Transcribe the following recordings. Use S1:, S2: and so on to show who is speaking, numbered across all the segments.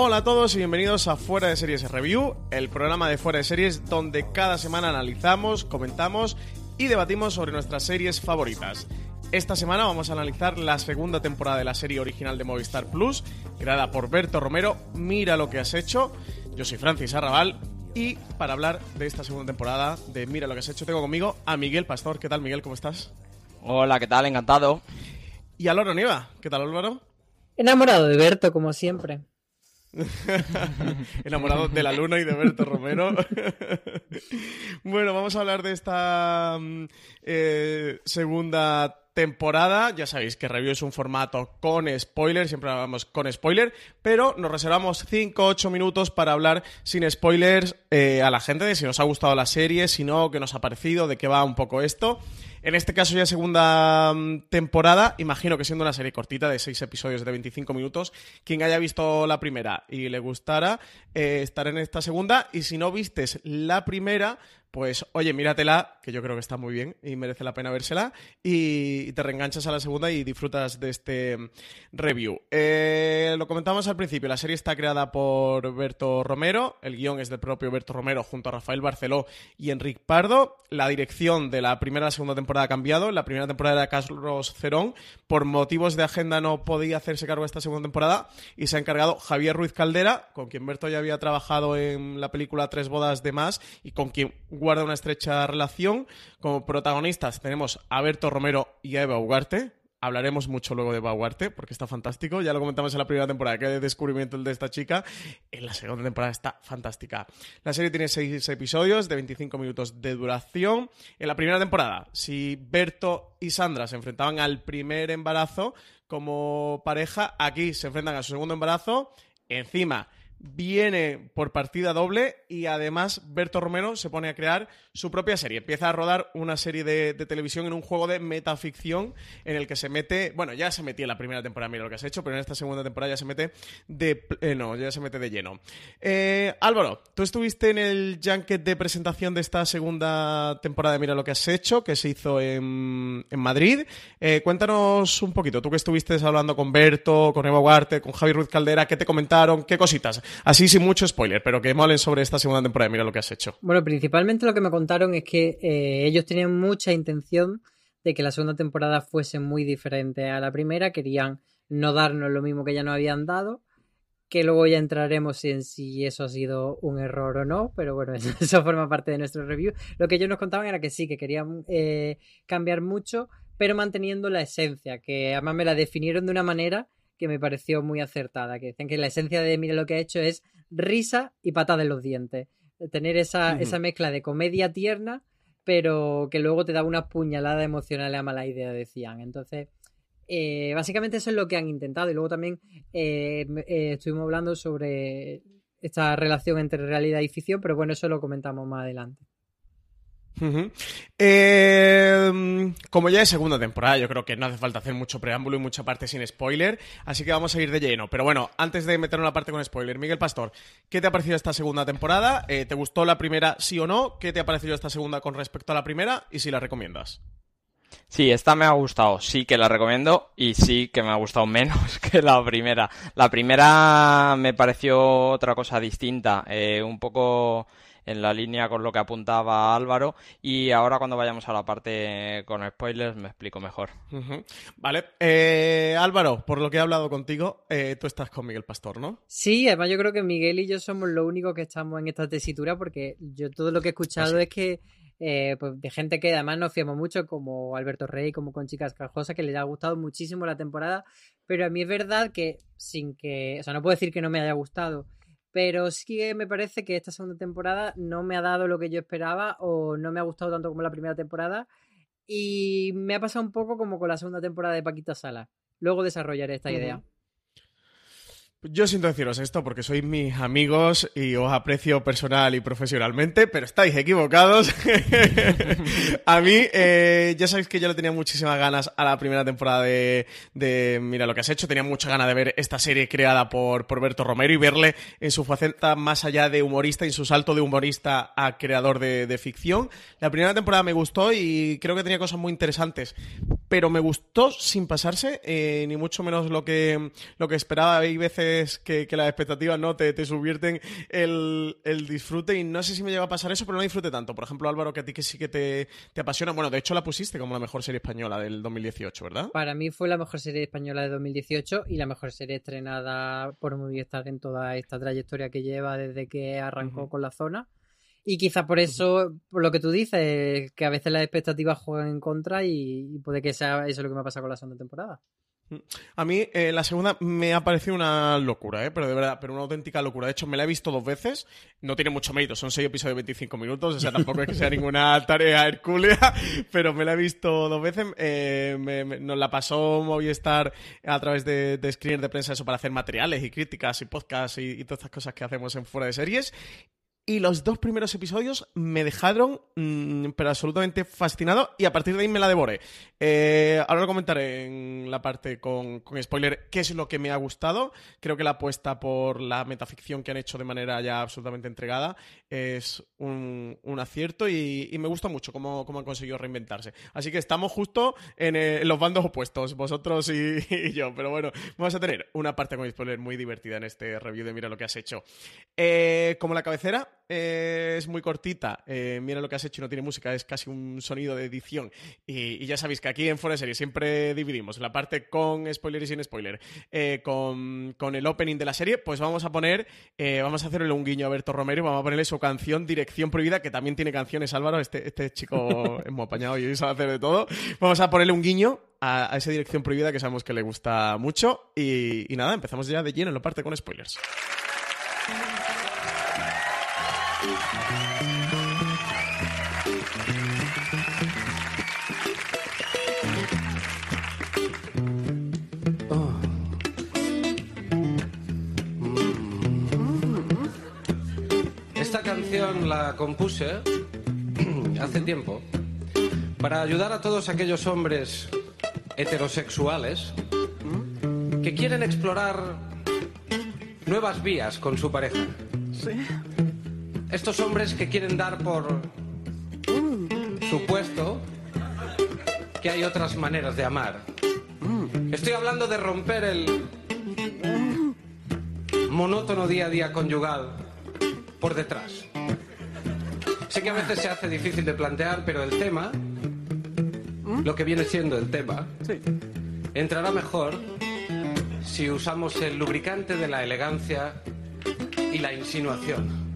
S1: Hola a todos y bienvenidos a Fuera de Series Review, el programa de Fuera de Series donde cada semana analizamos, comentamos y debatimos sobre nuestras series favoritas. Esta semana vamos a analizar la segunda temporada de la serie original de Movistar Plus, creada por Berto Romero, Mira lo que has hecho. Yo soy Francis Arrabal y para hablar de esta segunda temporada de Mira lo que has hecho tengo conmigo a Miguel Pastor. ¿Qué tal Miguel? ¿Cómo estás?
S2: Hola, ¿qué tal? Encantado.
S1: Y a Álvaro Nieva. ¿Qué tal Álvaro?
S3: Enamorado de Berto, como siempre.
S1: Enamorado de la luna y de Berto Romero. bueno, vamos a hablar de esta mm, eh, segunda temporada. Ya sabéis que review es un formato con spoiler, siempre hablamos con spoiler, pero nos reservamos 5-8 minutos para hablar sin spoilers eh, a la gente de si nos ha gustado la serie, si no, qué nos ha parecido, de qué va un poco esto. En este caso ya segunda mm, temporada, imagino que siendo una serie cortita de 6 episodios de 25 minutos, quien haya visto la primera y le gustara, eh, estar en esta segunda, y si no vistes la primera, pues oye, míratela, que yo creo que está muy bien y merece la pena vérsela, y te reenganchas a la segunda y disfrutas de este review. Eh, lo comentamos al principio, la serie está creada por Berto Romero, el guion es del propio Berto Romero junto a Rafael Barceló y Enric Pardo, la dirección de la primera a la segunda temporada ha cambiado, la primera temporada era Carlos Cerón, por motivos de agenda no podía hacerse cargo de esta segunda temporada y se ha encargado Javier Ruiz Caldera, con quien Berto ya había trabajado en la película Tres bodas de más y con quien guarda una estrecha relación. Como protagonistas tenemos a Berto Romero y a Eva Ugarte. Hablaremos mucho luego de Eva Ugarte porque está fantástico. Ya lo comentamos en la primera temporada, que de descubrimiento de esta chica. En la segunda temporada está fantástica. La serie tiene seis episodios de 25 minutos de duración. En la primera temporada, si Berto y Sandra se enfrentaban al primer embarazo como pareja, aquí se enfrentan a su segundo embarazo. Encima viene por partida doble y además Berto Romero se pone a crear su propia serie. Empieza a rodar una serie de, televisión en un juego de metaficción en el que se mete, bueno, ya se metía en la primera temporada, mira lo que has hecho, pero en esta segunda temporada ya se mete de, eh, no, ya se mete de lleno. Eh, Álvaro, tú estuviste en el junket de presentación de esta segunda temporada de Mira lo que has hecho, que se hizo en, Madrid. Eh, cuéntanos un poquito, tú que estuviste hablando con Berto, con Eva Huarte, con Javi Ruiz Caldera, ¿qué te comentaron? ¿Qué cositas? Así sin mucho spoiler, pero que molen sobre esta segunda temporada. Mira lo que has hecho.
S3: Bueno, principalmente lo que me contaron es que eh, ellos tenían mucha intención de que la segunda temporada fuese muy diferente a la primera. Querían no darnos lo mismo que ya nos habían dado. Que luego ya entraremos en si eso ha sido un error o no, pero bueno, eso, forma parte de nuestro review. Lo que ellos nos contaban era que sí, que querían eh, cambiar mucho, pero manteniendo la esencia, que además me la definieron de una manera que me pareció muy acertada, que decían que la esencia de Mira lo que ha hecho es risa y patada en los dientes. tener esa, esa mezcla de comedia tierna, pero que luego te da unas puñaladas emocionales a mala idea, decían. Entonces, eh, básicamente eso es lo que han intentado. Y luego también eh, eh, estuvimos hablando sobre esta relación entre realidad y ficción, pero bueno, eso lo comentamos más adelante.
S1: Eh, como ya es segunda temporada, yo creo que no hace falta hacer mucho preámbulo y mucha parte sin spoiler, así que vamos a ir de lleno. Pero bueno, antes de meter una parte con spoiler, Miguel Pastor, ¿qué te ha parecido esta segunda temporada? Eh, ¿Te gustó la primera, sí o no? ¿Qué te ha parecido esta segunda con respecto a la primera? Y si la recomiendas.
S2: Sí, esta me ha gustado, sí que la recomiendo y sí que me ha gustado menos que la primera. La primera me pareció otra cosa distinta, eh, un poco en la línea con lo que apuntaba Álvaro. Y ahora cuando vayamos a la parte con spoilers me explico mejor.
S1: Vale. Eh, Álvaro, por lo que he hablado contigo, eh, tú estás con Miguel Pastor, ¿no?
S3: Sí, además yo creo que Miguel y yo somos los únicos que estamos en esta tesitura porque yo todo lo que he escuchado es que eh, pues de gente que además nos fiamos mucho, como Alberto Rey, como con Chicas Cajosa, que les ha gustado muchísimo la temporada, pero a mí es verdad que sin que, o sea, no puedo decir que no me haya gustado, pero sí que me parece que esta segunda temporada no me ha dado lo que yo esperaba o no me ha gustado tanto como la primera temporada. Y me ha pasado un poco como con la segunda temporada de Paquita Sala. Luego desarrollaré esta idea.
S1: Yo siento deciros esto porque sois mis amigos y os aprecio personal y profesionalmente, pero estáis equivocados. a mí, eh, ya sabéis que yo le tenía muchísimas ganas a la primera temporada de, Mira lo que has hecho. Tenía mucha ganas de ver esta serie creada por, por Berto Romero y verle en su faceta más allá de humorista, en su salto de humorista a creador de, ficción. La primera temporada me gustó y creo que tenía cosas muy interesantes, pero me gustó sin pasarse, eh, ni mucho menos lo que, lo que esperaba. Hay veces que, las expectativas no te, te subvierten el, disfrute y no sé si me llega a pasar eso, pero no disfrute tanto. Por ejemplo, Álvaro, que a ti que sí que te, apasiona. Bueno, de hecho la pusiste como la mejor serie española del 2018, ¿verdad?
S3: Para mí fue la mejor serie española de 2018 y la mejor serie estrenada por Movistar en toda esta trayectoria que lleva desde que arrancó con la zona. Y quizá por eso, por lo que tú dices, que a veces las expectativas juegan en contra y puede que sea eso lo que me ha pasado con la segunda temporada.
S1: A mí eh, la segunda me ha parecido una locura, ¿eh? pero de verdad, pero una auténtica locura. De hecho, me la he visto dos veces. No tiene mucho mérito, son seis episodios de 25 minutos, o sea, tampoco es que sea ninguna tarea hercúlea, pero me la he visto dos veces. Eh, nos la pasó Movistar a través de, de screeners de prensa eso para hacer materiales y críticas y podcasts y, y todas estas cosas que hacemos en fuera de series. Y los dos primeros episodios me dejaron, mm, pero absolutamente fascinado, y a partir de ahí me la devoré. Eh, ahora lo comentaré en la parte con, spoiler qué es lo que me ha gustado. Creo que la apuesta por la metaficción que han hecho de manera ya absolutamente entregada es un, acierto y, me gusta mucho cómo, cómo, han conseguido reinventarse. Así que estamos justo en, los bandos opuestos, vosotros y, yo. Pero bueno, vamos a tener una parte con spoiler muy divertida en este review de Mira lo que has hecho. Eh, como la cabecera, eh, es muy cortita, eh, mira lo que has hecho y no tiene música, es casi un sonido de edición. Y, ya sabéis que aquí en Fuera Serie siempre dividimos la parte con spoiler y sin spoiler. Eh, con, el opening de la serie, pues vamos a poner, vamos a hacerle un guiño a Berto Romero y vamos a ponerle su canción Dirección Prohibida, que también tiene canciones, Álvaro. Este, este chico es muy apañado y sabe hacer de todo. Vamos a ponerle un guiño a, esa Dirección Prohibida que sabemos que le gusta mucho. Y, y nada, empezamos ya de lleno en la parte con spoilers.
S4: Esta canción la compuse hace tiempo para ayudar a todos aquellos hombres heterosexuales que quieren explorar nuevas vías con su pareja. Sí. Estos hombres que quieren dar por supuesto que hay otras maneras de amar. Estoy hablando de romper el monótono día a día conyugal por detrás. Sé que a veces se hace difícil de plantear, pero el tema, lo que viene siendo el tema, entrará mejor si usamos el lubricante de la elegancia y la insinuación.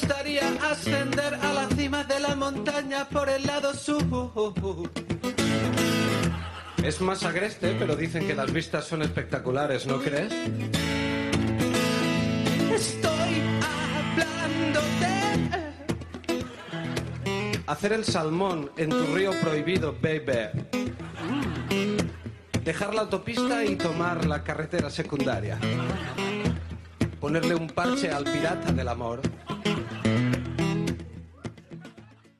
S4: Gustaría ascender a la cima de la montaña por el lado sur. Es más agreste, pero dicen que las vistas son espectaculares, ¿no crees? Estoy hablando de... Hacer el salmón en tu río prohibido, baby. Dejar la autopista y tomar la carretera secundaria. Ponerle un parche al pirata del amor.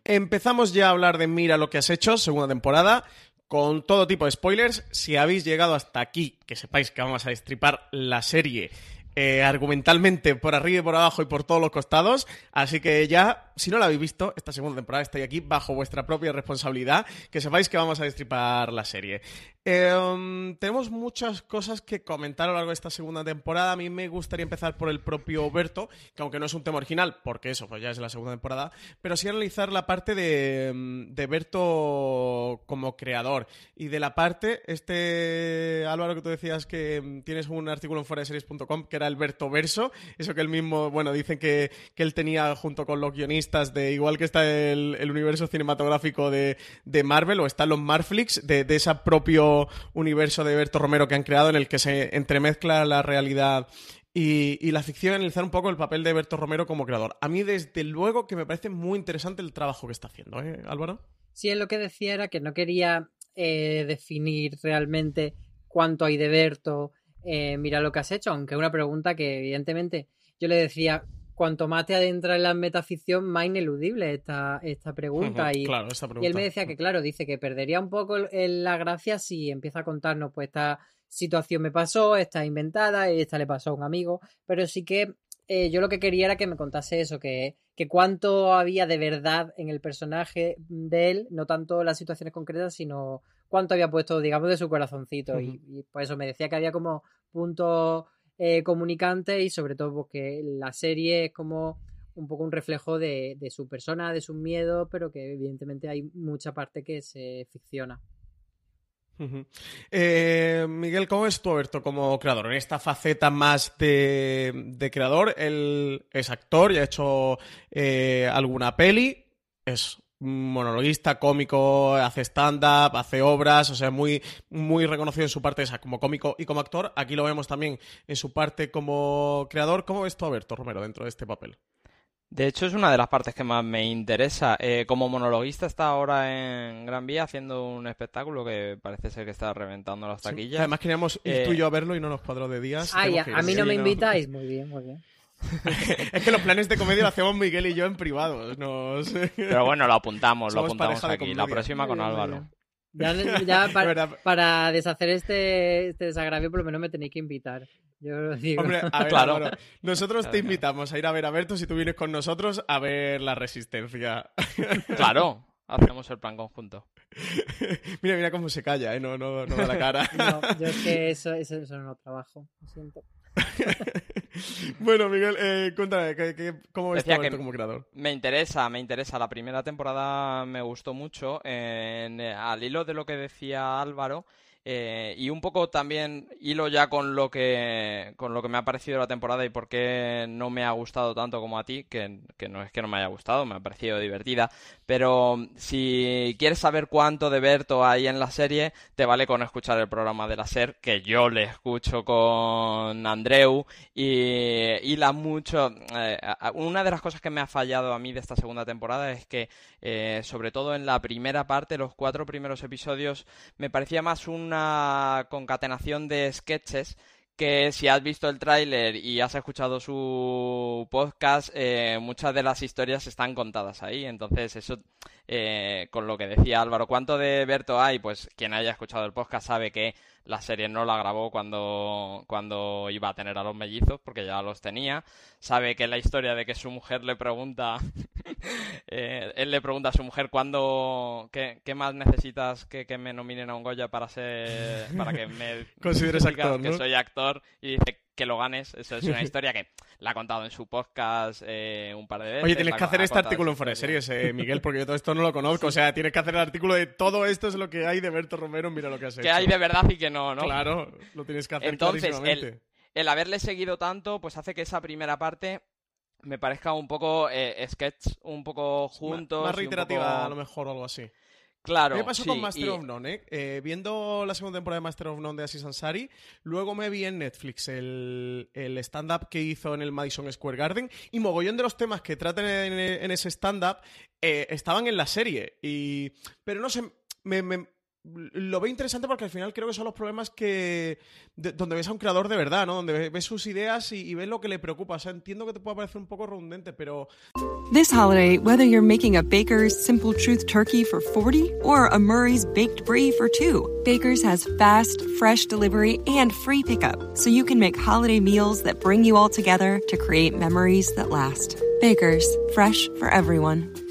S1: Empezamos ya a hablar de Mira lo que has hecho, segunda temporada, con todo tipo de spoilers. Si habéis llegado hasta aquí, que sepáis que vamos a destripar la serie eh, argumentalmente por arriba y por abajo y por todos los costados. Así que ya, si no la habéis visto, esta segunda temporada estoy aquí bajo vuestra propia responsabilidad, que sepáis que vamos a destripar la serie. Eh, tenemos muchas cosas que comentar a lo largo de esta segunda temporada. A mí me gustaría empezar por el propio Berto, que aunque no es un tema original, porque eso pues ya es la segunda temporada, pero sí analizar la parte de, de Berto como creador y de la parte, este Álvaro que tú decías que tienes un artículo en foraseries.com que era el Berto Verso, eso que él mismo, bueno, dicen que, que él tenía junto con los guionistas de, igual que está el, universo cinematográfico de, de, Marvel o están los Marflix, de, de ese propio universo de Berto Romero que han creado en el que se entremezcla la realidad y, y, la ficción, analizar un poco el papel de Berto Romero como creador. A mí, desde luego, que me parece muy interesante el trabajo que está haciendo, ¿eh, Álvaro?
S3: Sí, es lo que decía era que no quería eh, definir realmente cuánto hay de Berto, eh, mira lo que has hecho, aunque una pregunta que evidentemente yo le decía, cuanto más te adentra en la metaficción, más ineludible esta, esta, pregunta.
S1: Uh -huh,
S3: y,
S1: claro, esta pregunta.
S3: y él me decía que, claro, dice que perdería un poco la gracia si empieza a contarnos, pues esta situación me pasó, esta inventada, esta le pasó a un amigo, pero sí que eh, yo lo que quería era que me contase eso, que, que cuánto había de verdad en el personaje de él, no tanto las situaciones concretas, sino cuánto había puesto, digamos, de su corazoncito. Uh -huh. y, y, por eso me decía que había como puntos eh, comunicantes y sobre todo porque la serie es como un poco un reflejo de, su persona, de sus miedos, pero que evidentemente hay mucha parte que se ficciona.
S1: Eh, Miguel, ¿cómo es tu Alberto como creador? En esta faceta más de, de creador, él es actor y ha hecho eh, alguna peli, es monologuista, cómico, hace stand-up, hace obras, o sea, muy, muy reconocido en su parte esa como cómico y como actor. Aquí lo vemos también en su parte como creador. ¿Cómo ves tú a Alberto Romero dentro de este papel?
S2: De hecho, es una de las partes que más me interesa. Eh, como monologuista está ahora en Gran Vía haciendo un espectáculo que parece ser que está reventando las taquillas. Sí,
S1: además queríamos ir eh... tú y yo a verlo y no nos cuadró de días.
S3: Ay, a, a mí no me invitáis. Muy bien, muy bien.
S1: es que los planes de comedia lo hacemos Miguel y yo en privado. Nos...
S2: Pero bueno, lo apuntamos, Somos lo apuntamos aquí. La próxima con Álvaro.
S3: Ya, ya para, para, deshacer este, este, desagravio, por lo menos me tenéis que invitar. Yo lo digo.
S1: Hombre, a ver, claro. Álvaro, nosotros claro, te invitamos a ir a ver a Berto si tú vienes con nosotros a ver la resistencia.
S2: Claro, hacemos el plan conjunto.
S1: mira, mira cómo se calla, ¿eh? No, no, no da la cara.
S3: no, yo es que eso, eso, eso no lo trabajo, lo siento.
S1: bueno, Miguel, eh, cuéntame, ¿qué, qué, cómo ves Decía tú como creador?
S2: Me interesa, me interesa. La primera temporada me gustó mucho. En, al hilo de lo que decía Álvaro, eh, y un poco también hilo ya con lo que con lo que me ha parecido la temporada y por qué no me ha gustado tanto como a ti, que, que, no es que no me haya gustado, me ha parecido divertida. Pero si quieres saber cuánto de Berto hay en la serie, te vale con escuchar el programa de la SER, que yo le escucho con Andreu y, y la mucho. Eh, una de las cosas que me ha fallado a mí de esta segunda temporada es que, eh, sobre todo en la primera parte, los cuatro primeros episodios, me parecía más una una concatenación de sketches que si has visto el tráiler y has escuchado su podcast, eh, muchas de las historias están contadas ahí. Entonces, eso, eh, con lo que decía Álvaro, ¿cuánto de Berto hay? Pues quien haya escuchado el podcast sabe que la serie no la grabó cuando, cuando iba a tener a los mellizos, porque ya los tenía. Sabe que la historia de que su mujer le pregunta, eh, él le pregunta a su mujer cuándo, qué, qué más necesitas que, que, me nominen a un Goya para ser, para que me
S1: consideres actor,
S2: que soy actor y dice que lo ganes. Eso es una historia que la ha contado en su podcast eh, un par de veces.
S1: Oye, tienes que hacer este artículo en Fuera de Series, eh, Miguel, porque yo todo esto no lo conozco. Sí. O sea, tienes que hacer el artículo de todo esto es lo que hay de Berto Romero, mira lo que has hecho.
S2: Que hay de verdad y que no, ¿no?
S1: Claro, lo tienes que hacer
S2: Entonces, el, el haberle seguido tanto, pues hace que esa primera parte me parezca un poco eh, sketch, un poco juntos.
S1: Más, reiterativa a lo mejor o algo así.
S2: Claro.
S1: ¿Qué pasó con Master of None? Eh? ¿eh? viendo la segunda temporada de Master of None de Aziz Ansari, luego me vi en Netflix el, el stand-up que hizo en el Madison Square Garden y mogollón de los temas que tratan en, ese stand-up eh, estaban en la serie. Y, pero no sé, me, lo veo interesante porque al final creo que son los problemas que donde ves a un creador de verdad, ¿no? Donde ves sus ideas y, ves lo que le preocupa. O sea, entiendo que te pueda parecer un poco redundante, pero
S5: This holiday, whether you're making a Baker's Simple Truth turkey for 40 or a Murray's baked brie for 2, Baker's has fast, fresh delivery and free pickup, so you can make holiday meals that bring you all together to create memories that last. Baker's, fresh for everyone.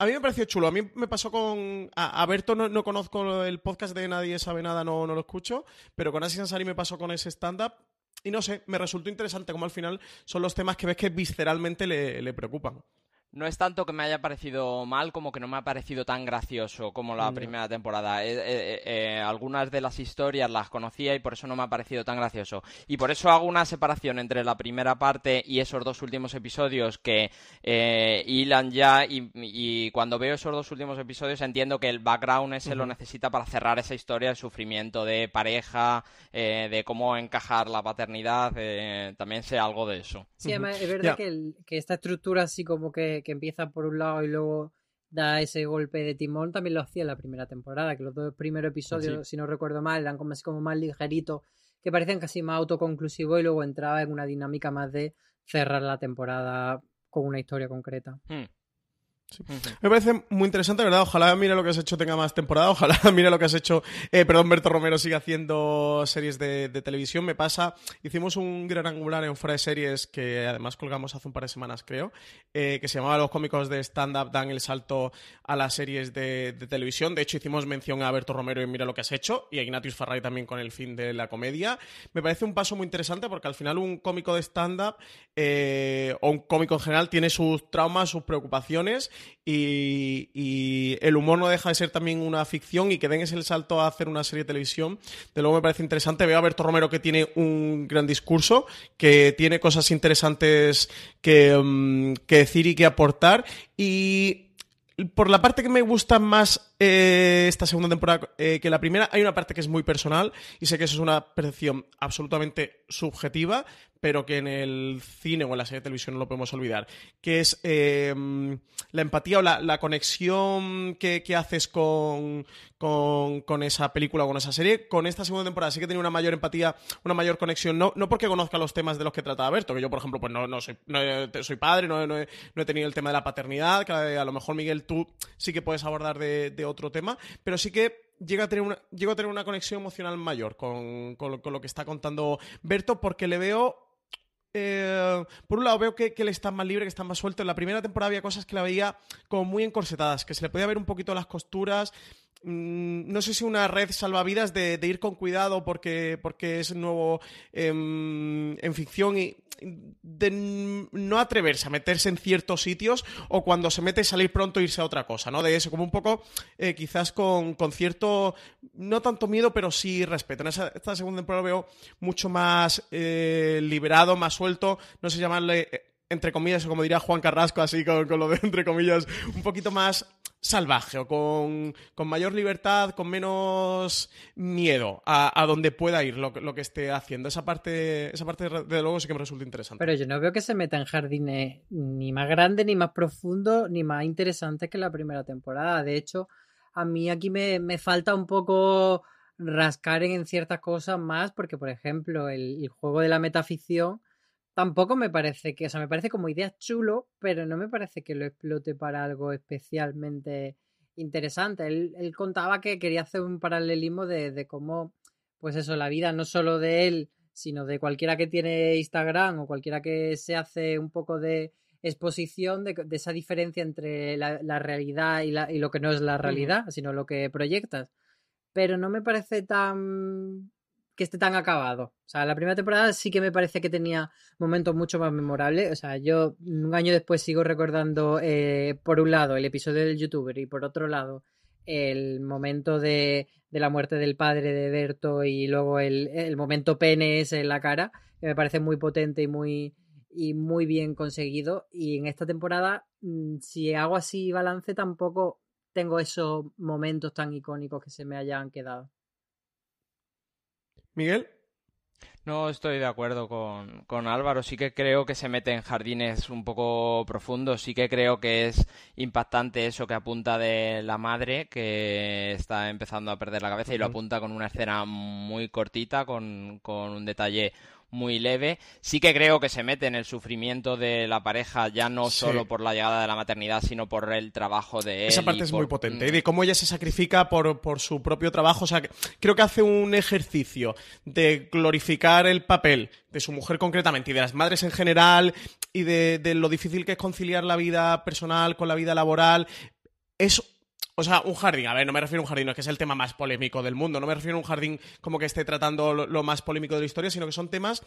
S1: A mí me pareció chulo. A mí me pasó con. A, Berto no, conozco el podcast de Nadie Sabe Nada, no, no lo escucho. Pero con Asis Ansari me pasó con ese stand-up. Y no sé, me resultó interesante como al final son los temas que ves que visceralmente le, le preocupan.
S2: No es tanto que me haya parecido mal como que no me ha parecido tan gracioso como la primera temporada. Eh, eh, eh, algunas de las historias las conocía y por eso no me ha parecido tan gracioso. Y por eso hago una separación entre la primera parte y esos dos últimos episodios que hilan ya y, cuando veo esos dos últimos episodios entiendo que el background ese lo necesita para cerrar esa historia, el sufrimiento de pareja, de cómo encajar la paternidad, también sé algo de eso.
S3: Sí, además es verdad que, que esta estructura así como que que, empieza por un lado y luego da ese golpe de timón, también lo hacía en la primera temporada, que los dos primeros episodios, si no recuerdo mal, eran como así como más ligeritos, que parecían casi más autoconclusivos y luego entraba en una dinámica más de cerrar la temporada con una historia concreta.
S2: Hmm.
S1: Me parece muy interesante, ¿verdad? Ojalá mira lo que has hecho tenga más temporada, ojalá mira lo que has hecho, eh, perdón, Berto Romero sigue haciendo series de, televisión. Me pasa, hicimos un gran angular en fuera de series que además colgamos hace un par de semanas, creo, eh, que se llamaba Los cómicos de stand-up dan el salto a las series de, televisión. De hecho, hicimos mención a Berto Romero y mira lo que has hecho, y a Ignatius Farray también con el fin de la comedia. Me parece un paso muy interesante porque al final un cómico de stand-up eh, o un cómico en general tiene sus traumas, sus preocupaciones y, el humor no deja de ser también una ficción y que den ese salto a hacer una serie de televisión, de luego me parece interesante. Veo a Berto Romero que tiene un gran discurso, que tiene cosas interesantes que, mm, decir y que aportar y por la parte que me gusta más eh, esta segunda temporada eh, que la primera, hay una parte que es muy personal y sé que eso es una percepción absolutamente subjetiva, pero que en el cine o en la serie de televisión no lo podemos olvidar, que es em, la empatía o la, conexión que, haces con, con, esa película o con esa serie. Con esta segunda temporada sí que tenía una mayor empatía, una mayor conexión, no, no porque conozca los temas de los que trata Berto, que yo, por ejemplo, pues no, no, soy, soy padre, no, he, tenido el tema de la paternidad, que a lo mejor, Miguel, tú sí que puedes abordar de, otro tema, pero sí que llega a tener una, llego a tener una conexión emocional mayor con, con, lo que está contando Berto, porque le veo eh, por un lado veo que, que, él está más libre, que está más suelto. En la primera temporada había cosas que la veía como muy encorsetadas, que se le podía ver un poquito las costuras. Mm, no sé si una red salvavidas de, ir con cuidado porque, porque es nuevo em, en ficción y de no atreverse a meterse en ciertos sitios o cuando se mete salir pronto e irse a otra cosa, ¿no? De eso, como un poco eh, quizás con, cierto, no tanto miedo, pero sí respeto. En esta segunda temporada veo mucho más eh, liberado, más suelto, no sé llamarle eh, entre comillas, o como diría Juan Carrasco, así con, con, lo de entre comillas, un poquito más salvaje o con, mayor libertad, con menos miedo a, donde pueda ir lo, lo, que esté haciendo. Esa parte, esa parte de luego sí que me resulta interesante.
S3: Pero yo no veo que se meta en jardines ni más grandes, ni más profundos, ni más interesantes que la primera temporada. De hecho, a mí aquí me, falta un poco rascar en ciertas cosas más, porque por ejemplo, el juego de la metaficción tampoco me parece que, o sea, me parece como idea chulo, pero no me parece que lo explote para algo especialmente interesante. Él, él contaba que quería hacer un paralelismo de, de cómo, pues eso, la vida no solo de él, sino de cualquiera que tiene Instagram o cualquiera que se hace un poco de exposición de, de esa diferencia entre la, la realidad y, la, y, lo que no es la realidad, sino lo que proyectas. Pero no me parece tan que esté tan acabado. O sea, la primera temporada sí que me parece que tenía momentos mucho más memorables. O sea, yo un año después sigo recordando, eh, por un lado, el episodio del youtuber y por otro lado, el momento de, la muerte del padre de Berto y luego el, momento penes en la cara, que me parece muy potente y muy, y muy bien conseguido. Y en esta temporada, mm, si hago así balance, tampoco tengo esos momentos tan icónicos que se me hayan quedado.
S1: Miguel.
S2: No estoy de acuerdo con, con, Álvaro. Sí que creo que se mete en jardines un poco profundos. Sí que creo que es impactante eso que apunta de la madre, que está empezando a perder la cabeza, y lo apunta con una escena muy cortita, con, con un detalle muy leve. Sí que creo que se mete en el sufrimiento de la pareja, ya no sí. solo por la llegada de la maternidad, sino por el trabajo de él.
S1: Esa parte es
S2: por...
S1: muy potente, ¿eh? de cómo ella se sacrifica por, por su propio trabajo. O sea, creo que hace un ejercicio de glorificar el papel de su mujer concretamente y de las madres en general y de, de lo difícil que es conciliar la vida personal con la vida laboral. Es o sea, un jardín, a ver, no me refiero a un jardín, no es que es el tema más polémico del mundo, no me refiero a un jardín como que esté tratando lo, lo más polémico de la historia, sino que son temas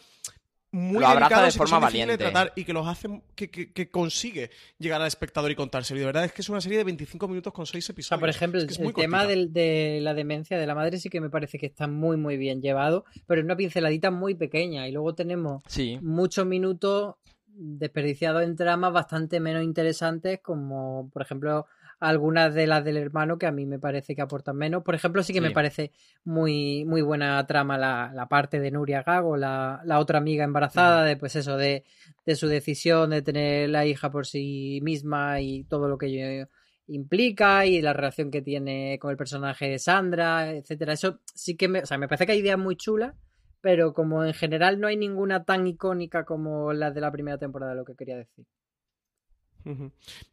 S1: muy
S2: lo
S1: delicados
S2: de forma valiente.
S1: de tratar y que los hace que, que, que, consigue llegar al espectador y contarse. Y de verdad es que es una serie de 25 minutos con 6 episodios.
S3: O sea, por ejemplo,
S1: es que
S3: el, el tema del, de la demencia de la madre sí que me parece que está muy, muy bien llevado, pero es una pinceladita muy pequeña. Y luego tenemos
S2: sí.
S3: muchos minutos desperdiciados en tramas bastante menos interesantes, como por ejemplo algunas de las del hermano que a mí me parece que aportan menos. Por ejemplo, sí que sí. me parece muy, muy buena trama la, la parte de Nuria Gago, la, la otra amiga embarazada, sí. de pues eso, de, de, su decisión de tener la hija por sí misma y todo lo que ello implica y la relación que tiene con el personaje de Sandra, etcétera. Eso sí que me, o sea, me parece que hay ideas muy chulas, pero como en general no hay ninguna tan icónica como la de la primera temporada, lo que quería decir.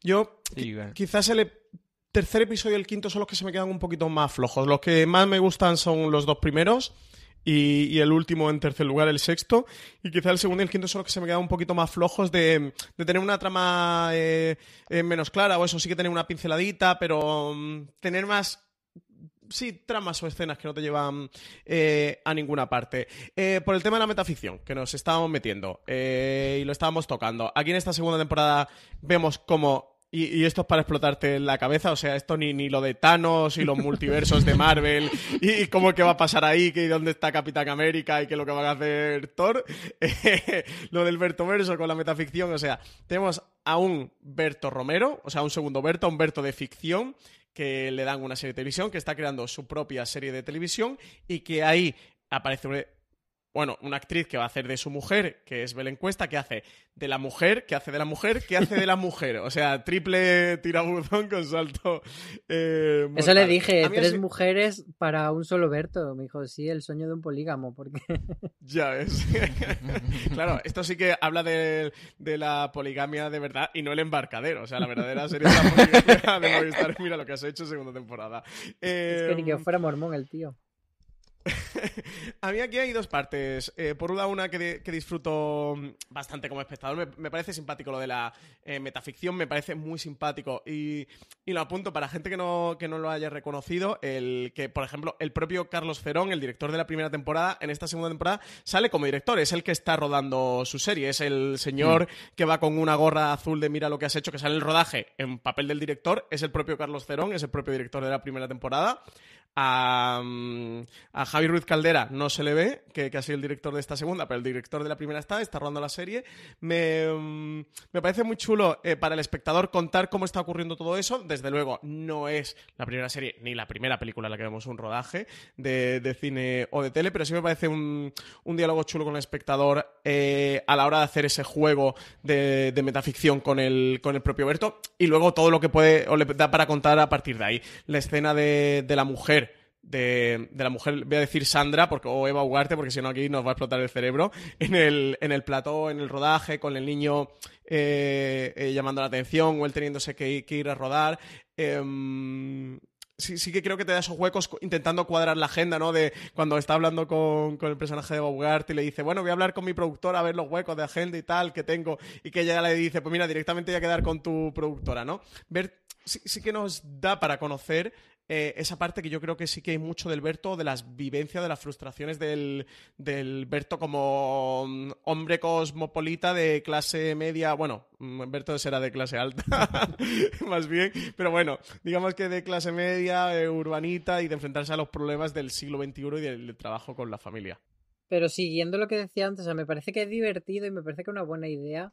S1: Yo, sí, bueno. quizás el tercer episodio y el quinto son los que se me quedan un poquito más flojos. Los que más me gustan son los dos primeros. Y, y, el último en tercer lugar, el sexto. Y quizá el segundo y el quinto son los que se me quedan un poquito más flojos de, de tener una trama eh, eh, menos clara, o eso sí que tener una pinceladita, pero um, tener más sí, tramas o escenas que no te llevan eh, a ninguna parte. Eh, por el tema de la metaficción, que nos estábamos metiendo eh, y lo estábamos tocando. Aquí en esta segunda temporada vemos como y, y, esto es para explotarte la cabeza, o sea, esto ni, ni lo de Thanos y los multiversos de Marvel y, y cómo que va a pasar ahí, que dónde está Capitán América y qué es lo que va a hacer Thor, eh, lo del Bertoverso con la metaficción, o sea, tenemos a un Berto Romero, o sea, un segundo Berto, un Berto de ficción, que le dan una serie de televisión, que está creando su propia serie de televisión y que ahí aparece bueno, una actriz que va a hacer de su mujer, que es Belén Cuesta, que hace de la mujer, que hace de la mujer, que hace de la mujer. O sea, triple tirabuzón con salto. Eh,
S3: Eso le dije, tres así... mujeres para un solo Berto. Me dijo, sí, el sueño de un polígamo, porque...
S1: ya ves. claro, esto sí que habla de, de, la poligamia de verdad y no el embarcadero. O sea, la verdadera serie de la poligamia de Movistar. Mira lo que has hecho segunda temporada.
S3: Eh... Es que ni que fuera mormón el tío.
S1: a mí aquí hay dos partes. Eh, por una, una que, de, que, disfruto bastante como espectador. Me, me parece simpático lo de la eh, metaficción, me parece muy simpático. Y, y, lo apunto para gente que no, que no lo haya reconocido. El que, por ejemplo, el propio Carlos Ferón, el director de la primera temporada, en esta segunda temporada, sale como director. Es el que está rodando su serie. Es el señor mm. que va con una gorra azul de mira lo que has hecho, que sale el rodaje en papel del director. Es el propio Carlos Ferón, es el propio director de la primera temporada. A, a, Javi Ruiz Caldera no se le ve, que, que, ha sido el director de esta segunda, pero el director de la primera está, está rodando la serie. Me, me parece muy chulo eh, para el espectador contar cómo está ocurriendo todo eso. Desde luego, no es la primera serie ni la primera película en la que vemos un rodaje de, de cine o de tele, pero sí me parece un, un diálogo chulo con el espectador eh, a la hora de hacer ese juego de, de, metaficción con el, con el propio Berto y luego todo lo que puede o le da para contar a partir de ahí. La escena de, de la mujer de, la mujer, voy a decir Sandra, porque, o Eva Ugarte, porque si no aquí nos va a explotar el cerebro, en el, en el plató, en el rodaje, con el niño eh, eh, llamando la atención o él teniéndose que, ir a rodar. Em, sí, sí que creo que te da esos huecos intentando cuadrar la agenda, ¿no? De cuando está hablando con, el personaje de Bogart y le dice, bueno, voy a hablar con mi productora a ver los huecos de agenda y tal que tengo. Y que ella le dice, pues mira, directamente voy a quedar con tu productora, ¿no? Ver, sí que nos da para conocer eh, esa parte que yo creo que sí que hay mucho del Berto, de las vivencias, de las frustraciones del, del Berto como mm, hombre cosmopolita de clase media, bueno, mm, Berto será de clase alta, más bien, pero bueno, digamos que de clase media, eh, urbanita y de enfrentarse a los problemas del siglo XXI y del, trabajo con la familia.
S3: Pero siguiendo lo que decía antes, me parece que es divertido y me parece que es una buena idea,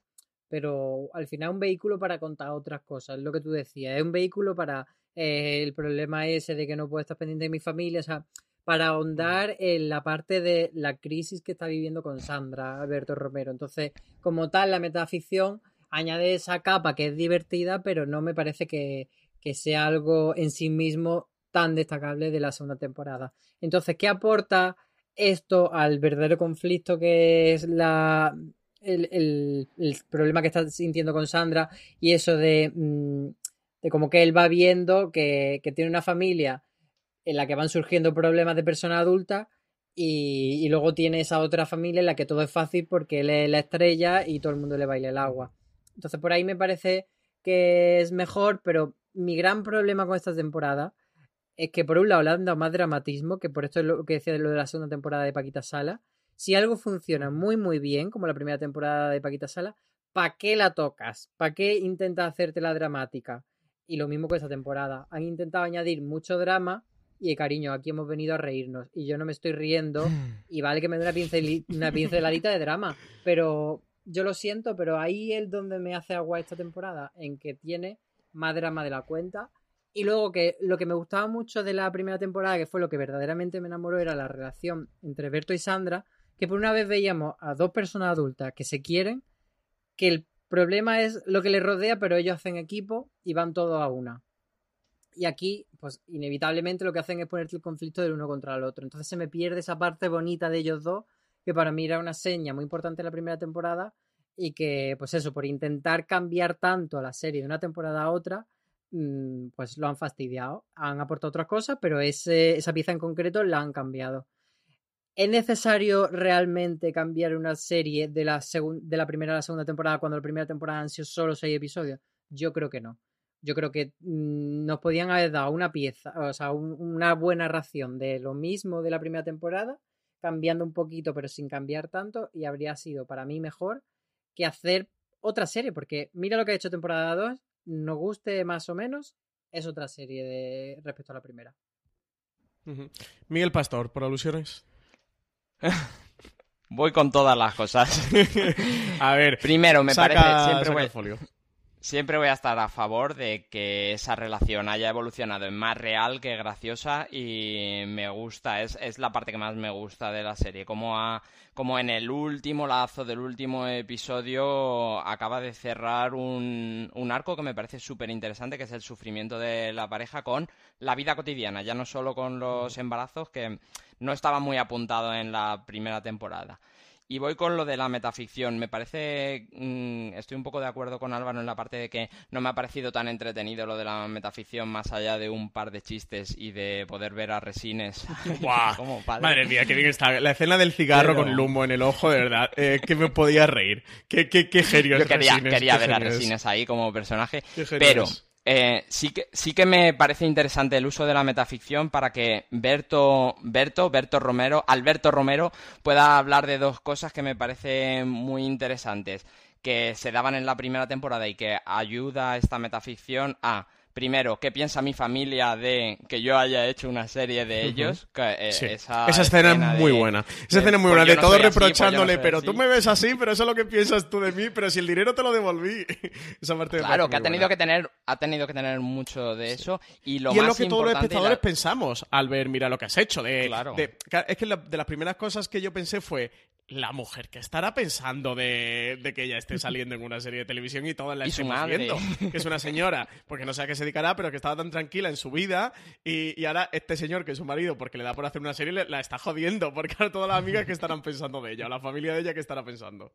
S3: pero al final es un vehículo para contar otras cosas, lo que tú decías, es un vehículo para eh, el problema ese de que no puedo estar pendiente de mi familia, o sea, para ahondar en la parte de la crisis que está viviendo con Sandra, Alberto Romero. Entonces, como tal, la metaficción añade esa capa que es divertida, pero no me parece que, que sea algo en sí mismo tan destacable de la segunda temporada. Entonces, ¿qué aporta esto al verdadero conflicto que es la, el, el, el, problema que está sintiendo con Sandra y eso de mm, de como que él va viendo que, tiene una familia en la que van surgiendo problemas de persona adulta y, luego tiene esa otra familia en la que todo es fácil porque él es la estrella y todo el mundo le baila el agua. Entonces por ahí me parece que es mejor, pero mi gran problema con esta temporada es que por un lado le han dado más dramatismo, que por esto es lo que decía de lo de la segunda temporada de Paquita Sala. Si algo funciona muy muy bien, como la primera temporada de Paquita Sala, ¿para qué la tocas? ¿Para qué intentas hacerte la dramática? Y lo mismo con esta temporada. Han intentado añadir mucho drama y cariño, aquí hemos venido a reírnos. Y yo no me estoy riendo. Y vale que me dé una, una pinceladita de drama. Pero yo lo siento, pero ahí es donde me hace agua esta temporada. En que tiene más drama de la cuenta. Y luego que lo que me gustaba mucho de la primera temporada, que fue lo que verdaderamente me enamoró, era la relación entre Berto y Sandra. Que por una vez veíamos a dos personas adultas que se quieren. Que el problema es lo que les rodea, pero ellos hacen equipo y van todos a una. Y aquí, pues inevitablemente lo que hacen es ponerte el conflicto del uno contra el otro. Entonces se me pierde esa parte bonita de ellos dos, que para mí era una seña muy importante en la primera temporada y que, pues eso, por intentar cambiar tanto la serie de una temporada a otra, mm, pues lo han fastidiado. Han aportado otras cosas, pero esa pieza en concreto la han cambiado. ¿Es necesario realmente cambiar una serie de la, de la primera a la segunda temporada cuando la primera temporada han sido solo seis episodios? Yo creo que no. Yo creo que mm, nos podían haber dado una pieza, o sea, una buena ración de lo mismo de la primera temporada, cambiando un poquito pero sin cambiar tanto, y habría sido para mí mejor que hacer otra serie, porque mira lo que ha hecho temporada 2, nos guste más o menos, es otra serie de respecto a la primera.
S1: Miguel Pastor, por alusiones.
S2: Voy con todas las cosas.
S1: a ver,
S2: primero me parece siempre voy, siempre voy a estar a favor de que esa relación haya evolucionado en más real que graciosa y me gusta, es, es la parte que más me gusta de la serie, como, a, como en el último lazo del último episodio acaba de cerrar un, un arco que me parece súper interesante, que es el sufrimiento de la pareja con la vida cotidiana, ya no solo con los embarazos, que no estaba muy apuntado en la primera temporada. Y voy con lo de la metaficción. Me parece. Mm, estoy un poco de acuerdo con Álvaro en la parte de que no me ha parecido tan entretenido lo de la metaficción, más allá de un par de chistes y de poder ver a Resines.
S1: Madre mía, qué bien está. La escena del cigarro con el humo en el ojo, de verdad. Eh, que me podía reír. Qué, qué, qué genio
S2: Yo quería, quería ver a Resines ahí como personaje. Pero. Eh, sí, que, sí que me parece interesante el uso de la metaficción para que Berto, Berto, Berto Romero, Alberto Romero pueda hablar de dos cosas que me parecen muy interesantes que se daban en la primera temporada y que ayuda a esta metaficción a primero, ¿qué piensa mi familia de que yo haya hecho una serie de ellos?
S1: Eh, esa, escena, es muy buena. Esa escena es muy buena, de todo reprochándole, pero tú me ves así, pero eso es lo que piensas tú de mí, pero si el dinero te lo devolví. esa parte
S2: Claro, que ha tenido que tener ha tenido que tener mucho de eso y lo
S1: y es lo que todos los espectadores pensamos al ver, mira lo que has hecho. De, claro. es que de las primeras cosas que yo pensé fue la mujer que estará pensando de, de, que ella esté saliendo en una serie de televisión y todas la
S2: y
S1: estemos viendo. Que es una señora, porque no sé a qué se dedicará, pero que estaba tan tranquila en su vida y, y, ahora este señor, que es su marido, porque le da por hacer una serie, la está jodiendo, porque ahora todas las amigas que estarán pensando de ella, o la familia de ella que estará pensando.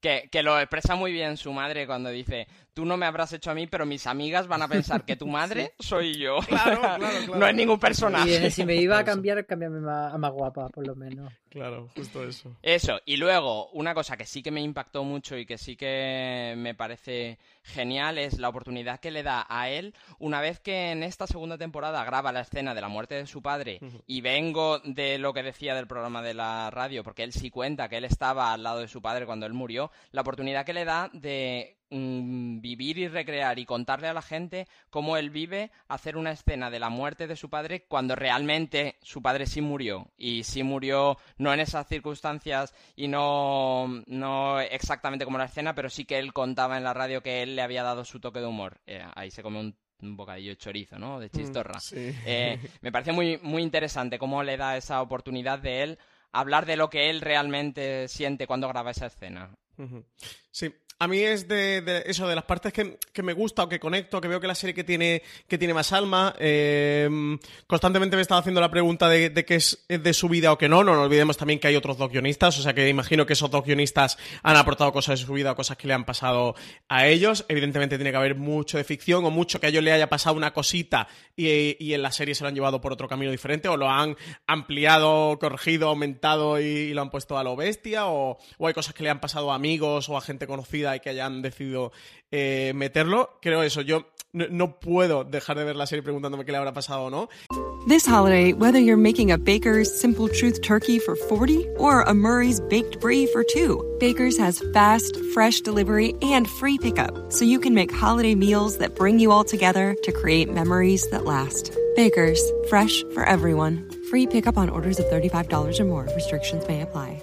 S2: Que, que lo expresa muy bien su madre cuando dice, tú no me habrás hecho a mí, pero mis amigas van a pensar que tu madre soy yo.
S1: Claro, claro, claro.
S2: No es ningún personaje.
S3: Y si me iba a cambiar, cambiarme a más guapa, por lo menos.
S1: Claro, justo eso.
S2: Eso, y luego, una cosa que sí que me impactó mucho y que sí que me parece genial es la oportunidad que le da a él una vez que en esta segunda temporada graba la escena de la muerte de su padre y vengo de lo que decía del programa de la radio, porque él sí cuenta que él estaba al lado de su padre cuando él murió, la oportunidad que le da de mm, vivir y recrear y contarle a la gente cómo él vive hacer una escena de la muerte de su padre cuando realmente su padre sí murió y sí murió no en esas circunstancias y no, no exactamente como la escena, pero sí que él contaba en la radio que él le había dado su toque de humor. Eh, ahí se come un un bocadillo de chorizo, ¿no? De chistorra. Eh, me parece muy, muy interesante cómo le da esa oportunidad de él hablar de lo que él realmente siente cuando graba esa escena.
S1: Sí, a mí es de, eso, de las partes que, me gusta o que conecto, que veo que la serie que tiene, que tiene más alma. Eh, constantemente me estaba haciendo la pregunta de, de que es de su vida o que no. No nos olvidemos también que hay otros dos guionistas, o sea que imagino que esos dos guionistas han aportado cosas de su vida o cosas que le han pasado a ellos. Evidentemente tiene que haber mucho de ficción o mucho que a ellos le haya pasado una cosita y, en la serie se lo han llevado por otro camino diferente o lo han ampliado, corregido, aumentado y, lo han puesto a lo bestia o, o hay cosas que le han pasado a amigos o a gente conocida y que hayan decidido eh, meterlo. Creo eso, yo no, puedo dejar de ver la serie preguntándome qué le habrá pasado no.
S5: This holiday, whether you're making a Baker's Simple Truth turkey for 40 or a Murray's Baked Brie for 2, Baker's has fast, fresh delivery and free pickup, so you can make holiday meals that bring you all together to create memories that last. Baker's, fresh for everyone. Free pickup on orders of $35 or more. Restrictions may apply.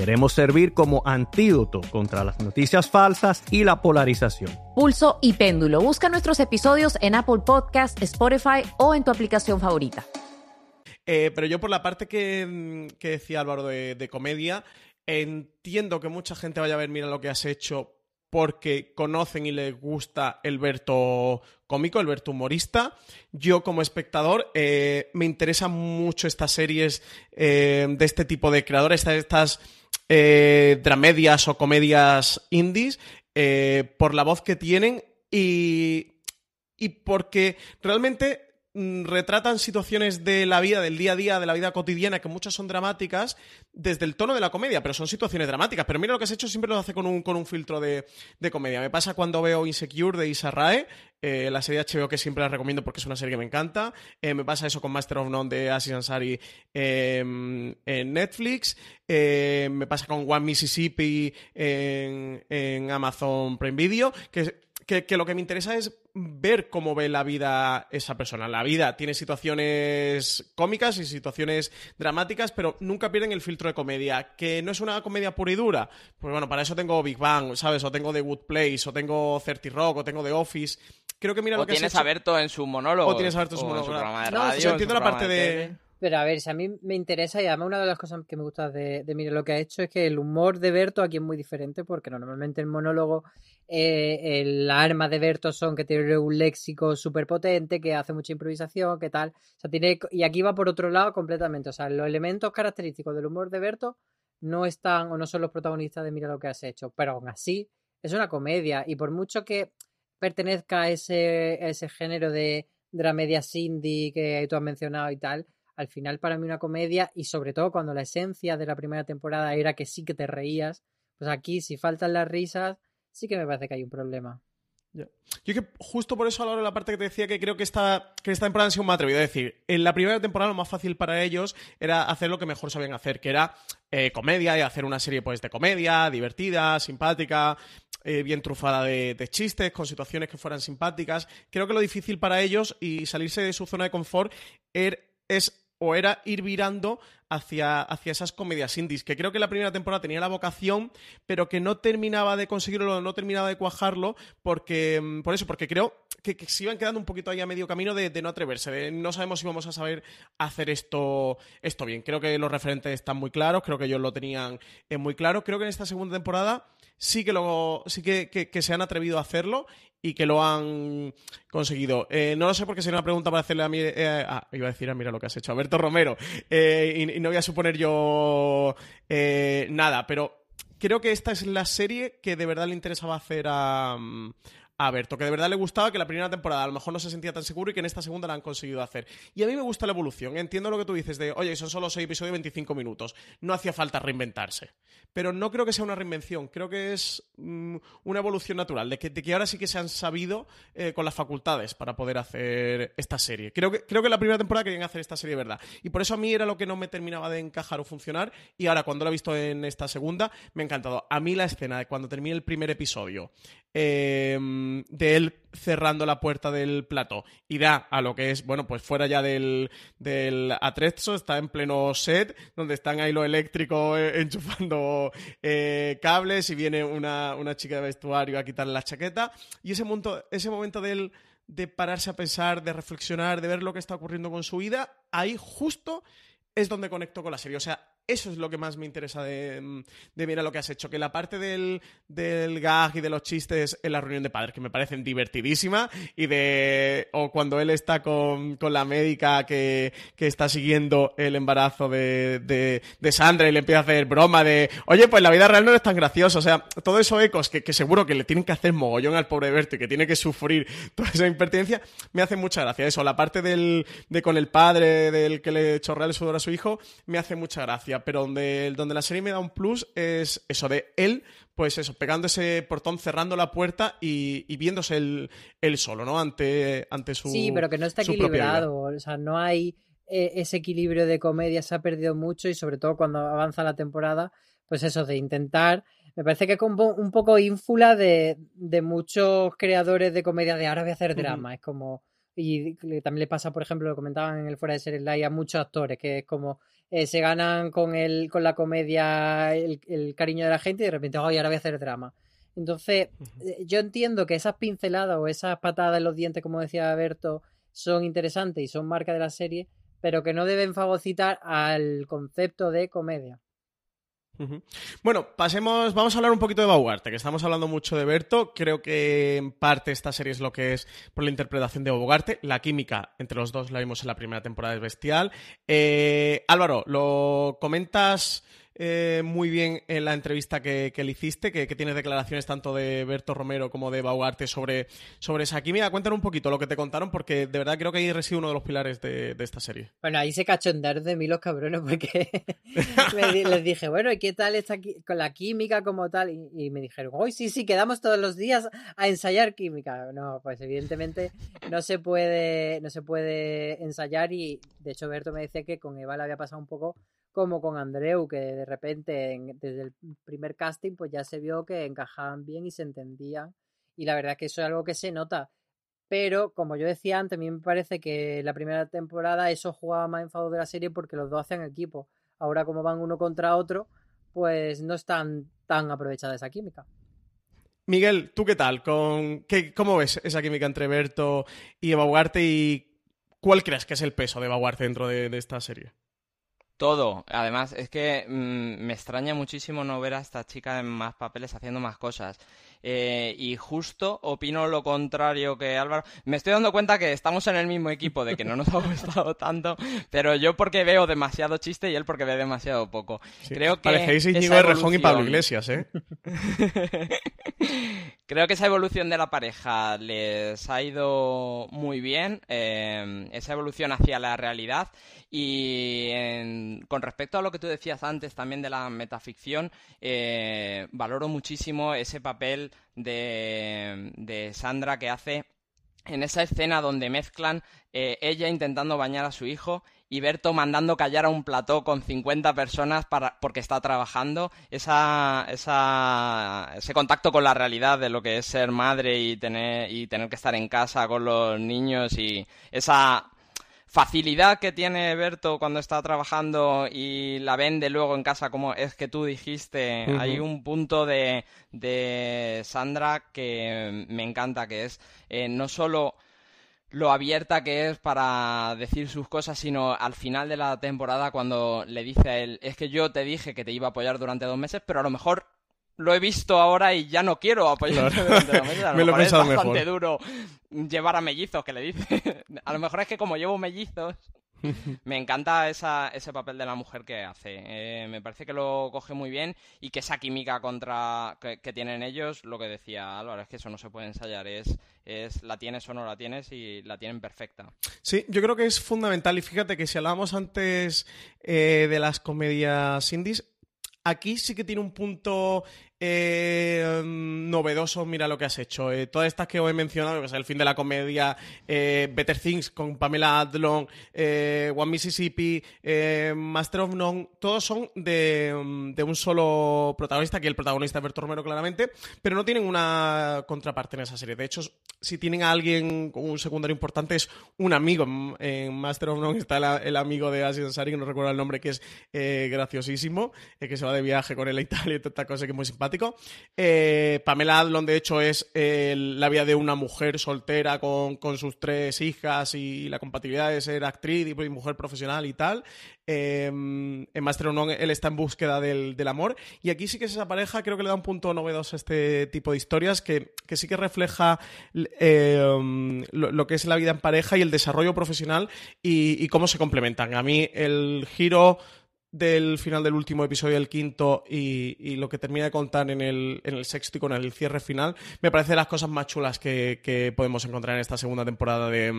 S6: Queremos servir como antídoto contra las noticias falsas y la polarización.
S7: Pulso y Péndulo. Busca nuestros episodios en Apple Podcast, Spotify o en tu aplicación favorita.
S1: Eh, pero yo por la parte que, mm, decía Álvaro de, comedia, entiendo que mucha gente vaya a ver Mira lo que has hecho porque conocen y les gusta el Berto cómico, el Berto humorista. Yo como espectador eh, me interesan mucho estas series eh, de este tipo de creadores, estas, dramedias o comedias indies, por la voz que tienen y, y porque realmente retratan situaciones de la vida, del día a día, de la vida cotidiana, que muchas son dramáticas, desde el tono de la comedia, pero son situaciones dramáticas. Pero mira lo que has hecho, siempre lo hace con un, con un filtro de, comedia. Me pasa cuando veo Insecure de Isa Rae, eh, la serie HBO que siempre la recomiendo porque es una serie que me encanta. Eh, me pasa eso con Master of None de Aziz Ansari em, en Netflix. Eh, me pasa con One Mississippi en, en Amazon Prime Video, que que, lo que me interesa es ver cómo ve la vida esa persona. La vida tiene situaciones cómicas y situaciones dramáticas, pero nunca pierden el filtro de comedia. Que no es una comedia pura y dura. Pues bueno, para eso tengo Big Bang, ¿sabes? O tengo The Good Place, o tengo 30 Rock, o tengo The Office. Creo que mira
S2: o
S1: lo que
S2: tienes a Berto en su monólogo.
S1: O tienes a Berto en su monólogo.
S2: programa de radio,
S1: no, entiendo la parte de...
S3: Pero a ver, si a mí me interesa y además una de las cosas que me gusta de, de Mire lo que ha hecho es que el humor de Berto aquí es muy diferente porque normalmente el monólogo, eh, el arma de Berto son que tiene un léxico súper potente, que hace mucha improvisación, que tal. O sea, tiene, y aquí va por otro lado completamente. O sea, los elementos característicos del humor de Berto no están o no son los protagonistas de Mira lo que has hecho. Pero aún así, es una comedia y por mucho que pertenezca a ese, género de dramedia indie que tú has mencionado y tal, al final para mí una comedia y sobre todo cuando la esencia de la primera temporada era que sí que te reías, pues aquí si faltan las risas, sí que me parece que hay un problema.
S1: Yo que justo por eso a la la parte que te decía que creo que esta, que esta temporada ha sido más atrevido. Es decir, en la primera temporada lo más fácil para ellos era hacer lo que mejor sabían hacer, que era eh, comedia y hacer una serie pues de comedia, divertida, simpática, eh, bien trufada de, de, chistes, con situaciones que fueran simpáticas. Creo que lo difícil para ellos y salirse de su zona de confort er, es o era ir virando hacia, hacia esas comedias indies, que creo que la primera temporada tenía la vocación, pero que no terminaba de conseguirlo, no terminaba de cuajarlo, porque, mm, por eso, porque creo que, se iban quedando un poquito ahí a medio camino de, no atreverse, de no sabemos si vamos a saber hacer esto, esto bien. Creo que los referentes están muy claros, creo que ellos lo tenían eh, muy claro. Creo que en esta segunda temporada sí que, lo, sí que, que, se han atrevido a hacerlo y que lo han conseguido. Eh, no lo sé porque sería una pregunta para hacerle a mí. Eh, ah, iba a decir, ah, mira lo que has hecho, Alberto Romero. Eh, y, no voy a suponer yo nada, pero creo que esta es la serie que de verdad le interesaba hacer a, a Berto, que de verdad le gustaba que la primera temporada a lo mejor no se sentía tan seguro y que en esta segunda la han conseguido hacer. Y a mí me gusta la evolución. Entiendo lo que tú dices de, oye, son solo seis episodios de 25 minutos. No hacía falta reinventarse. Pero no creo que sea una reinvención. Creo que es mm, una evolución natural. De que, ahora sí que se han sabido eh, con las facultades para poder hacer esta serie. Creo que, creo que la primera temporada querían hacer esta serie verdad. Y por eso a mí era lo que no me terminaba de encajar o funcionar. Y ahora, cuando lo he visto en esta segunda, me ha encantado. A mí la escena de cuando termine el primer episodio Em, de él cerrando la puerta del plato y da a lo que es, bueno, pues fuera ya del, del atrezzo, está en pleno set, donde están ahí los eléctricos eh, enchufando eh, cables y viene una, una, chica de vestuario a quitarle la chaqueta. Y ese momento, ese momento de él de pararse a pensar, de reflexionar, de ver lo que está ocurriendo con su vida, ahí justo es donde conecto con la serie. O sea, eso es lo que más me interesa de, de mirar lo que has hecho. Que la parte del, del, gag y de los chistes en la reunión de padres, que me parecen divertidísima, y de. O cuando él está con, con la médica que, que, está siguiendo el embarazo de, de, de, Sandra y le empieza a hacer broma de. Oye, pues la vida real no es tan graciosa. O sea, todo eso ecos que, que seguro que le tienen que hacer mogollón al pobre Berto y que tiene que sufrir toda esa impertinencia, me hace mucha gracia. Eso, la parte del, de con el padre, del que le chorrea el sudor a su hijo, me hace mucha gracia pero donde, donde la serie me da un plus es eso de él, pues eso, pegando ese portón, cerrando la puerta y, viéndose él, solo, ¿no? Ante, ante su.
S3: Sí, pero que no está equilibrado. O sea, no hay eh, ese equilibrio de comedia, se ha perdido mucho y sobre todo cuando avanza la temporada, pues eso, de intentar. Me parece que es un poco ínfula de, de muchos creadores de comedia de ahora voy a hacer drama. Es como y también le pasa, por ejemplo, lo comentaban en el fuera de series live a muchos actores, que es como eh, se ganan con el, con la comedia el, cariño de la gente y de repente, ay, ahora voy a hacer drama. Entonces, eh, yo entiendo que esas pinceladas o esas patadas en los dientes, como decía Berto, son interesantes y son marca de la serie, pero que no deben fagocitar al concepto de comedia.
S1: Bueno, pasemos, vamos a hablar un poquito de Bogarte, que estamos hablando mucho de Berto. Creo que en parte esta serie es lo que es por la interpretación de Bogarte. La química entre los dos la vimos en la primera temporada, es bestial. Eh, Álvaro, ¿lo comentas eh, muy bien en la entrevista que, le hiciste, que, tiene declaraciones tanto de Berto Romero como de Baugarte sobre, sobre esa química. Cuéntanos un poquito lo que te contaron, porque de verdad creo que ahí reside uno de los pilares de, esta serie.
S3: Bueno, ahí se cachondearon de mí los cabrones, porque les dije, bueno, ¿y qué tal está con la química como tal? Y, me dijeron, hoy sí, sí, quedamos todos los días a ensayar química. No, pues evidentemente no se puede, no se puede ensayar y de hecho Berto me decía que con Eva le había pasado un poco como con Andreu, que de repente desde el primer casting pues ya se vio que encajaban bien y se entendían. Y la verdad que eso es algo que se nota. Pero, como yo decía antes, a mí me parece que la primera temporada eso jugaba más en favor de la serie porque los dos hacían equipo. Ahora, como van uno contra otro, pues no están tan aprovechada esa química.
S1: Miguel, ¿tú qué tal? Con, qué, ¿Cómo ves esa química entre Berto y Eva y cuál crees que es el peso de Eva dentro de esta serie?
S2: Todo. Además, es que mm, me extraña muchísimo no ver a esta chica en más papeles haciendo más cosas. Eh, y justo opino lo contrario que Álvaro. Me estoy dando cuenta que estamos en el mismo equipo, de que no nos ha gustado tanto, pero yo porque veo demasiado chiste y él porque ve demasiado poco. Creo que.
S1: Parecéis Íñigo Rejón y Pablo Iglesias, ¿eh?
S2: Creo que esa evolución de la pareja les ha ido muy bien, eh, esa evolución hacia la realidad. Y con respecto a lo que tú decías antes también de la metaficción, eh, valoro muchísimo ese papel de, Sandra que hace en esa escena donde mezclan eh, ella intentando bañar a su hijo y Berto mandando callar a un plató con 50 personas para, porque está trabajando, esa, ese contacto con la realidad de lo que es ser madre y tener, y tener que estar en casa con los niños y esa facilidad que tiene Berto cuando está trabajando y la vende luego en casa como es que tú dijiste, hay un punto de, de Sandra que me encanta, que es eh, no solo lo abierta que es para decir sus cosas, sino al final de la temporada cuando le dice a él, es que yo te dije que te iba a apoyar durante dos meses, pero a lo mejor lo he visto ahora y ya no quiero apoyarte durante dos meses. A lo
S1: Me lo he
S2: mejor es
S1: pensado
S2: bastante
S1: mejor.
S2: duro llevar a mellizos, que le dice. a lo mejor es que como llevo mellizos, me encanta esa, ese papel de la mujer que hace. Eh, me parece que lo coge muy bien y que esa química contra que, que tienen ellos, lo que decía Álvaro, es que eso no se puede ensayar, es, es la tienes o no la tienes y la tienen perfecta.
S1: Sí, yo creo que es fundamental. Y fíjate que si hablábamos antes eh, de las comedias indies, aquí sí que tiene un punto eh, novedoso. Mira lo que has hecho. Eh, todas estas que os he mencionado, que es el fin de la comedia, eh, Better Things con Pamela Adlon, eh, One Mississippi, Master of None, todos son de, mm, de un solo protagonista, que el protagonista es Berto Romero claramente, pero no tienen una contraparte en esa serie. De hecho, si tienen a alguien con un secundario importante es un amigo. En- Master of None está el, el amigo de Asia Ansari, que no recuerdo el nombre, que es graciosísimo, que se va de viaje con él a Italia y toda esta cosa que es muy Eh, Pamela Adlon, de hecho, es eh, la vida de una mujer soltera con, con sus tres hijas y la compatibilidad de ser actriz y mujer profesional y tal. Eh, en Master of él está en búsqueda del, amor. Y aquí sí que es esa pareja, creo que le da un punto novedoso a este tipo de historias, que, que sí que refleja eh, lo, que es la vida en pareja y el desarrollo profesional y cómo se complementan. A mí el giro del final del último episodio del quinto y, lo que termina de contar en el, el sexto y con el cierre final, me parece las cosas más chulas que, podemos encontrar en esta segunda temporada de,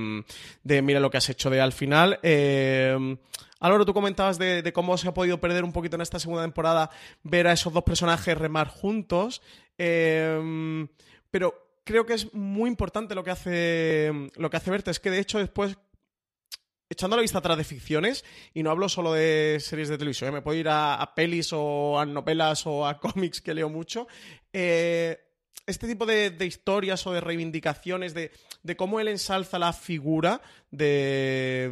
S1: Mira lo que has hecho de al final. Eh, Álvaro, tú comentabas de, de cómo se ha podido perder un poquito en esta segunda temporada ver a esos dos personajes remar juntos. Eh, pero creo que es muy importante lo que hace lo que hace Berta. Es que de hecho después echando la vista atrás de ficciones, y no hablo solo de series de televisión, ¿eh? me puedo ir a, pelis o a novelas o a cómics que leo mucho. eh, este tipo de, historias o de reivindicaciones de, de cómo él ensalza la figura de,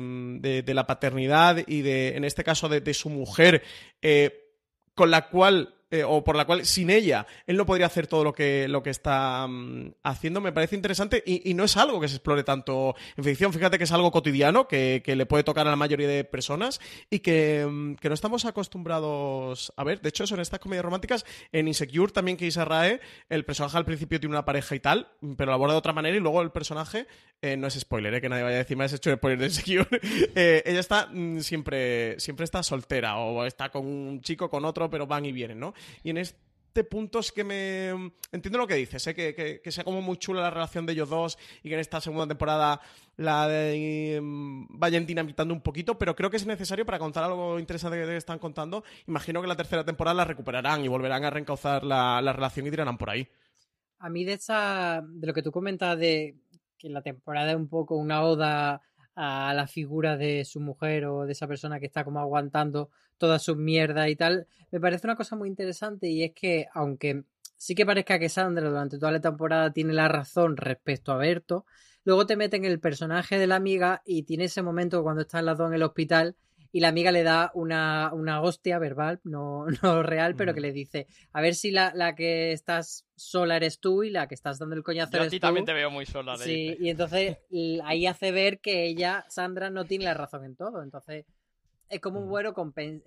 S1: de- la paternidad y de, en este caso, de, de su mujer, eh, con la cual, eh, o por la cual, sin ella, él no podría hacer todo lo que, lo que está mm, haciendo, me parece interesante y, y no es algo que se explore tanto en ficción. Fíjate que es algo cotidiano que, que le puede tocar a la mayoría de personas y que, mm, que no estamos acostumbrados a ver. De hecho, eso en estas comedias románticas, en Insecure también que Isa Rae, el personaje al principio tiene una pareja y tal, pero lo aborda de otra manera y luego el personaje, eh, no es spoiler, eh, que nadie vaya a decir, me has hecho spoiler de Insecure, eh, ella está mm, siempre, siempre está soltera o está con un chico, con otro, pero van y vienen, ¿no? Y en este punto es que me... Entiendo lo que dices, ¿eh? que, que, sea como muy chula la relación de ellos dos y que en esta segunda temporada la de, mm, vayan dinamitando un poquito, pero creo que es necesario para contar algo interesante que están contando. Imagino que la tercera temporada la recuperarán y volverán a reencauzar la, la relación y tirarán por ahí.
S3: A mí de esa, de lo que tú comentas de que la temporada es un poco una oda a la figura de su mujer o de esa persona que está como aguantando todas sus mierdas y tal, me parece una cosa muy interesante y es que aunque sí que parezca que Sandra durante toda la temporada tiene la razón respecto a Berto, luego te meten el personaje de la amiga y tiene ese momento cuando están las dos en el hospital y la amiga le da una, una hostia verbal, no, no real, pero que le dice, a ver si la, la que estás sola eres tú y la que estás dando el coñazo
S2: Yo a
S3: eres
S2: ti
S3: tú.
S2: también te veo muy sola. le
S3: Sí,
S2: dice.
S3: y entonces ahí hace ver que ella, Sandra, no tiene la razón en todo. Entonces, es como un bueno,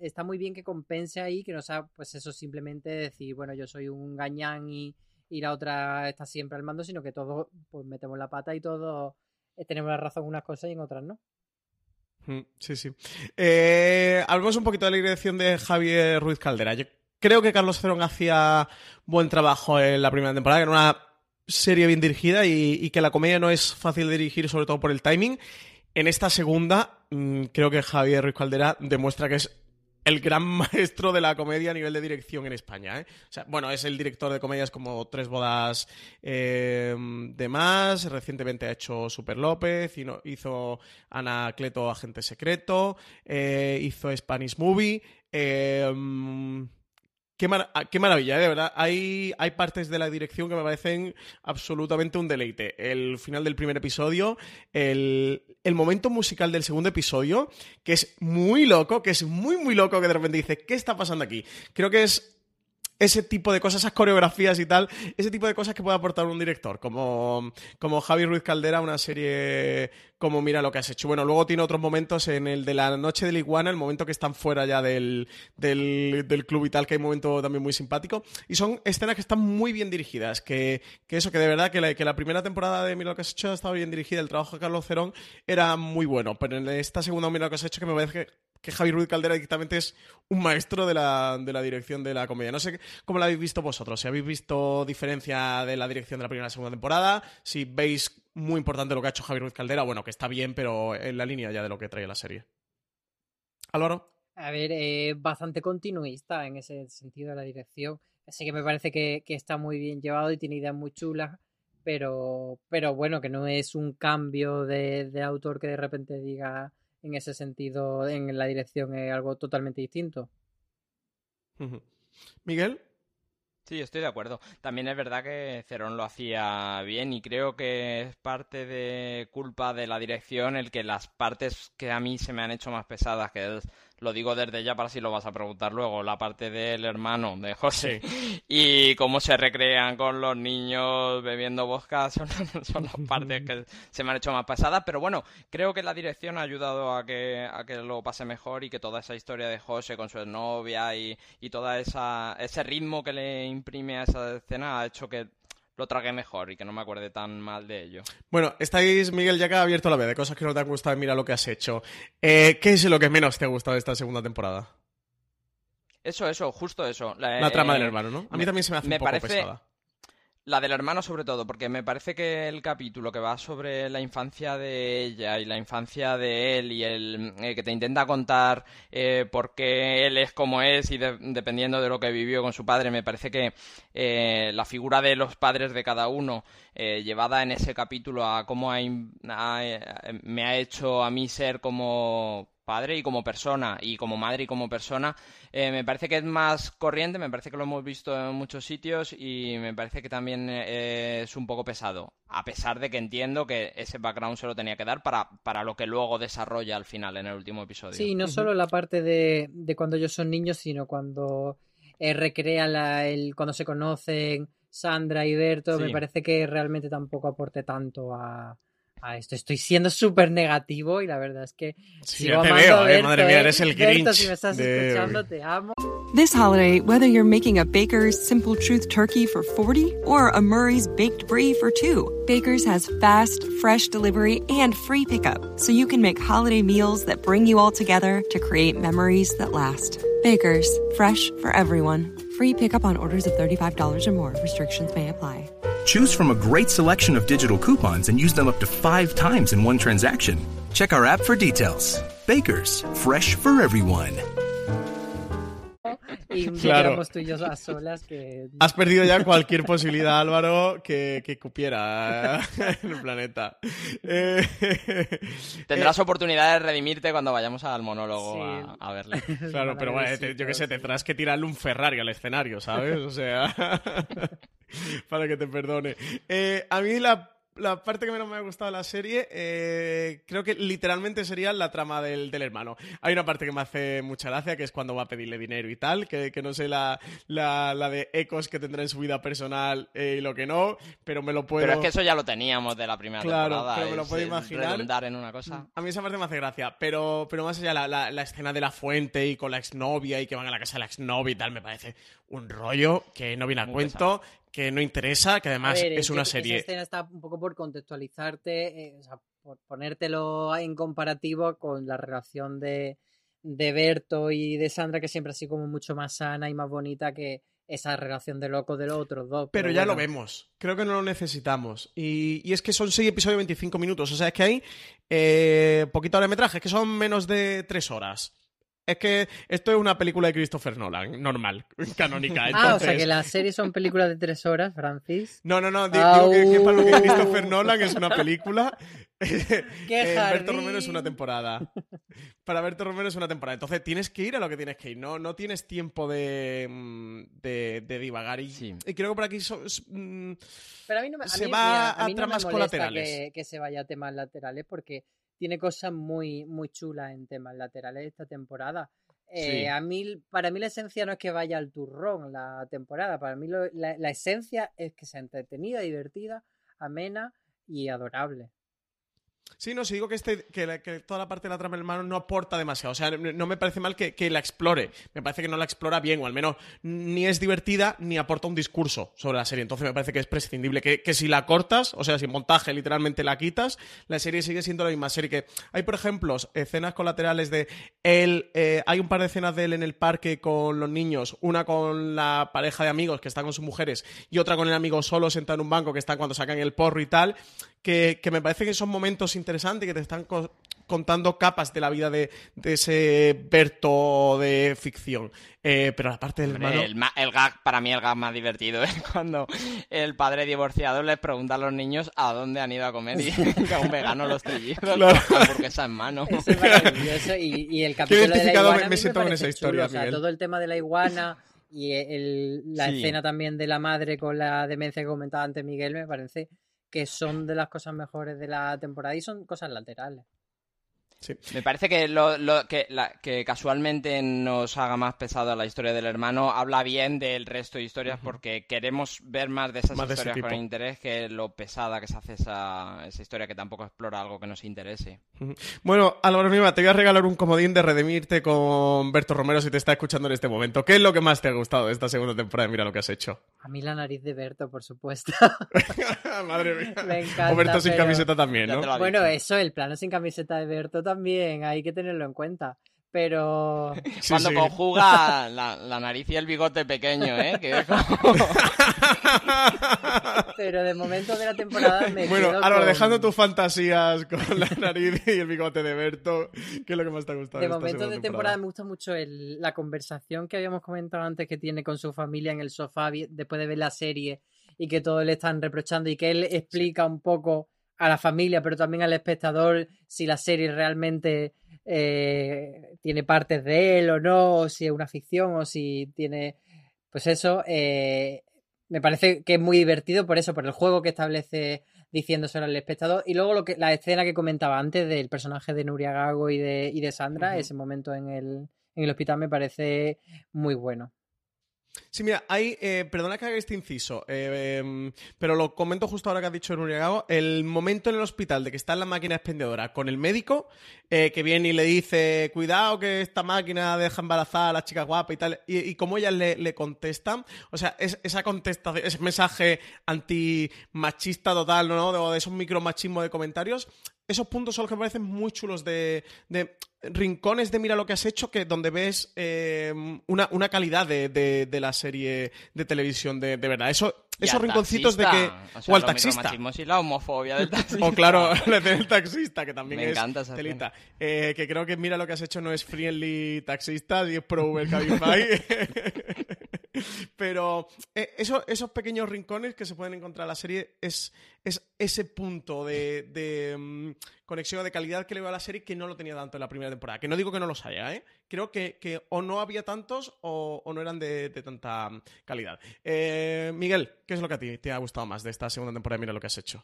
S3: está muy bien que compense ahí, que no sea, pues eso, simplemente decir, bueno, yo soy un gañán y, y la otra está siempre al mando, sino que todos pues metemos la pata y todos eh, tenemos la razón en unas cosas y en otras no.
S1: Mm, Sí, sí. Eh, hablemos un poquito de la dirección de Javier Ruiz Caldera. Yo creo que Carlos Cerón hacía buen trabajo en la primera temporada, que era una serie bien dirigida y, y que la comedia no es fácil de dirigir, sobre todo por el timing. En esta segunda, mm, creo que Javier Ruiz Caldera demuestra que es el gran maestro de la comedia a nivel de dirección en España. ¿eh? O sea, bueno, es el director de comedias como Tres Bodas eh, de Más, recientemente ha hecho Super López, hizo Anacleto Agente Secreto, eh, hizo Spanish Movie. Ah, qué, maravilla, ¿eh? de verdad. Hay, hay partes de la dirección que me parecen absolutamente un deleite. El final del primer episodio, el, el momento musical del segundo episodio, que es muy loco, que es muy, muy loco, que de repente dice, ¿qué está pasando aquí? Creo que es ese tipo de cosas, esas coreografías y tal, ese tipo de cosas que puede aportar un director, como, como Javi Ruiz Caldera, una serie como Mira lo que has hecho. Bueno, luego tiene otros momentos en el de la noche del iguana, el momento que están fuera ya del, del, club y tal, que hay un momento también muy simpático. Y son escenas que están muy bien dirigidas, que, que eso, que de verdad que la, que la primera temporada de Mira lo que has hecho estaba bien dirigida, el trabajo de Carlos Cerón era muy bueno, pero en esta segunda Mira lo que has hecho que me parece que que Javi Ruiz Caldera directamente es un maestro de la, de la dirección de la comedia. No sé cómo la habéis visto vosotros, si habéis visto diferencia de la dirección de la primera y la segunda temporada, si veis muy importante lo que ha hecho Javi Ruiz Caldera, bueno, que está bien, pero en la línea ya de lo que trae la serie. Álvaro.
S3: A ver, eh, bastante continuista en ese sentido de la dirección. Así que me parece que, está muy bien llevado y tiene ideas muy chulas, pero, pero bueno, que no es un cambio de autor que de repente diga en ese sentido, en la dirección es algo totalmente distinto.
S1: Miguel.
S2: Sí, estoy de acuerdo. También es verdad que Cerón lo hacía bien y creo que es parte de culpa de la dirección el que las partes que a mí se me han hecho más pesadas, que es lo digo desde ya para si lo vas a preguntar luego, la parte del hermano de José. Y cómo se recrean con los niños bebiendo vodka son, las partes que se me han hecho más pesadas, pero bueno, creo que la dirección ha ayudado a que, a que lo pase mejor y que toda esa historia de José con su novia y, y toda esa ese ritmo que le imprime a esa escena ha hecho que lo tragué mejor y que no me acuerde tan mal de ello.
S1: Bueno, estáis, Miguel, ya que ha abierto la veda de cosas que no te han gustado, mira lo que has hecho. Eh, ¿Qué es lo que menos te ha gustado de esta segunda temporada?
S2: Eso, eso, justo eso.
S1: La, trama del hermano, ¿no? A mí también se me hace un poco pesada.
S2: La del hermano sobre todo, porque me parece que el capítulo que va sobre la infancia de ella y la infancia de él y el eh, que te intenta contar eh, por qué él es como es y dependiendo de lo que vivió con su padre, me parece que eh, la figura de los padres de cada uno llevada en ese capítulo a cómo me ha hecho a mí ser como padre y como persona y como madre y como persona eh, me parece que es más corriente me parece que lo hemos visto en muchos sitios y me parece que también eh, es un poco pesado. A pesar de que entiendo que ese background se lo tenía que dar para, para lo que luego desarrolla al final en el último episodio.
S3: Sí no solo la parte de, de, cuando ellos son niños sino cuando eh, recrea la, el cuando se conocen Sandra y Berto me parece que realmente tampoco aporte tanto a a esto. Estoy siendo súper negativo y la verdad es que
S1: sí, sigo te veo, eh, madre mía, eres el Grinch.
S3: Berto, si me estás de... escuchando, te amo.
S5: This holiday, whether you're making a Baker's Simple Truth turkey for 40 or a Murray's baked brie for 2, Baker's has fast, fresh delivery and free pickup, so you can make holiday meals that bring you all together to create memories that last. Baker's, fresh for everyone. Free pickup on orders of $35 or more. Restrictions may apply.
S8: Choose from a great selection of digital coupons and use them up to five times in one transaction. Check our app for details. Bakers, fresh for everyone.
S3: Y claro. tú y yo a solas que...
S1: Has perdido ya cualquier posibilidad, Álvaro, que, que cupiera en el planeta. Eh,
S2: Tendrás oportunidad de redimirte cuando vayamos al monólogo a, a, verle.
S1: Claro, pero bueno, yo qué sé, tendrás que tirarle un Ferrari al escenario, ¿sabes? O sea... para que te perdone. Eh, a mí la la parte que menos me ha gustado de la serie, eh, creo que literalmente sería la trama del, del, hermano. Hay una parte que me hace mucha gracia, que es cuando va a pedirle dinero y tal, que, que no sé la, la, la, de ecos que tendrá en su vida personal eh, y lo que no, pero me lo puedo...
S2: Pero es que eso ya lo teníamos de la primera
S1: claro,
S2: temporada.
S1: Claro, pero me lo puedo imaginar.
S2: en una cosa.
S1: A mí esa parte me hace gracia, pero, pero más allá, la, la, escena de la fuente y con la exnovia y que van a la casa de la exnovia y tal, me parece un rollo que no viene a cuento, que no interesa, que además es una serie.
S3: Esa escena está un poco por contextualizarte, eh, o sea, por ponértelo en comparativo con la relación de, de Berto y de Sandra, que siempre ha sido como mucho más sana y más bonita que esa relación de loco de los otros dos.
S1: Pero, ya lo vemos. Creo que no lo necesitamos. Y, y, es que son seis episodios de 25 minutos. O sea, es que hay eh, poquito de metraje, que son menos de tres horas. Es que esto es una película de Christopher Nolan, normal, canónica.
S3: Ah, o sea que las series son películas de tres horas, Francis.
S1: No, no, no, digo que, que, para lo que Christopher Nolan es una película.
S3: ¡Qué
S1: eh, Berto Romero es una temporada. Para Berto Romero es una temporada. Entonces tienes que ir a lo que tienes que ir. No, no tienes tiempo de, mm, de, de divagar. Y,
S2: Sí.
S1: y creo que por aquí so- mm,
S3: Pero a mí no me, a
S1: Se
S3: mí,
S1: va
S3: mira,
S1: a
S3: a mí no me
S1: tramas colaterales.
S3: Que, que se vaya a temas laterales porque tiene cosas muy, muy chulas en temas laterales esta temporada. Eh,
S2: Sí.
S3: a mí, para mí la esencia no es que vaya al turrón la temporada. Para mí lo- la, la esencia es que sea entretenida, divertida, amena y adorable.
S1: Sí, no, si digo que, este, que, la- que toda la parte de la trama del hermano no aporta demasiado. O sea, no, me parece mal que, que la explore. Me parece que no la explora bien, o al menos ni es divertida ni aporta un discurso sobre la serie. Entonces me parece que es prescindible. Que, que si la cortas, o sea, si montaje literalmente la quitas, la serie sigue siendo la misma serie. Que hay, por ejemplo, escenas colaterales de él. eh, hay un par de escenas de él en el parque con los niños. Una con la pareja de amigos que están con sus mujeres y otra con el amigo solo sentado en un banco que está cuando sacan el porro y tal que, que me parece que son momentos interesantes y que te están co- contando capas de la vida de, de ese Berto de ficción. Eh, pero la parte del
S2: Hombre,
S1: hermano...
S2: el, gag, para mí el gag más divertido es cuando el padre divorciado les pregunta a los niños a dónde han ido a comer y que a un vegano los trillizos
S1: Claro.
S2: con la hamburguesa en mano.
S3: Eso es maravilloso. Y, y el capítulo de la
S1: me-
S3: iguana
S1: me siento con
S3: parece
S1: esa historia,
S3: chulo. O sea,
S1: Miguel.
S3: todo el tema de la iguana y el- la
S2: Sí.
S3: escena también de la madre con la demencia que comentaba antes Miguel me parece que son de las cosas mejores de la temporada y son cosas laterales.
S1: Sí.
S2: Me parece que lo, lo- que, la- que casualmente nos haga más pesado la historia del hermano habla bien del resto de historias porque queremos ver más de esas
S1: Más de
S2: historias con interés que lo pesada que se hace esa, esa historia que tampoco explora algo que nos interese.
S1: Bueno, Álvaro Niva, te voy a regalar un comodín de redimirte con Berto Romero si te está escuchando en este momento. ¿Qué es lo que más te ha gustado de esta segunda temporada? Mira lo que has hecho.
S3: A mí la nariz de Berto, por supuesto.
S1: Madre mía.
S3: Me encanta,
S1: o Berto sin camiseta también, ¿no?
S3: bueno,
S2: dicho.
S3: eso, el plano sin camiseta de Berto también, hay que tenerlo en cuenta. Pero
S1: Sí,
S2: Cuando
S1: sí.
S2: conjuga la, la nariz y el bigote pequeño, ¿eh? Que es como...
S3: pero de momento de la temporada me
S1: Bueno,
S3: quedo con-
S1: dejando tus fantasías con la nariz y el bigote de Berto, ¿qué es lo que más te ha gustado?
S3: De
S1: esta
S3: momento de temporada me gusta mucho el- la conversación que habíamos comentado antes que tiene con su familia en el sofá después de ver la serie y que todos le están reprochando y que él explica un poco a la familia, pero también al espectador si la serie realmente eh, tiene partes de él o no, o si es una ficción o si tiene... Pues eso, eh, me parece que es muy divertido por eso, por el juego que establece diciéndoselo al espectador. Y luego lo que, la escena que comentaba antes del personaje de Nuria Gago y de, y de Sandra, ese momento en el, en el hospital me parece muy bueno.
S1: Sí, mira, hay, eh, perdona que haga este inciso, eh, em, pero lo comento justo ahora que has dicho Nuria Gago, el momento en el hospital de que está en la máquina expendedora con el médico, eh, que viene y le dice, cuidado que esta máquina deja embarazada a la chica guapa y tal, y, y como ellas le, contestan, o sea, es- esa contestación, ese mensaje antimachista total, ¿no? De, de esos micromachismos de comentarios, esos puntos son los que me parecen muy chulos de, de rincones de mira lo que has hecho, que donde ves eh, una, una calidad de, de- de la serie de televisión de, de verdad. Eso, esos rinconcitos de que.
S2: taxista. O, sea,
S1: o al taxista.
S2: y la homofobia del taxista.
S1: O claro, la del taxista, que también
S2: Me
S1: es
S2: encanta esa
S1: telita. Eh, que creo que mira lo que has hecho no es friendly taxistas y es pro Uber Cabify. Pero eh, eso- esos pequeños rincones que se pueden encontrar en la serie es, es ese punto de, de, mm, conexión de calidad que le veo a la serie que no lo tenía tanto en la primera temporada. Que no digo que no los haya, ¿eh? Creo que, que o no había tantos o, o no eran de, de tanta mm, calidad. Eh, Miguel, ¿qué es lo que a ti te ha gustado más de esta segunda temporada? Mira lo que has hecho.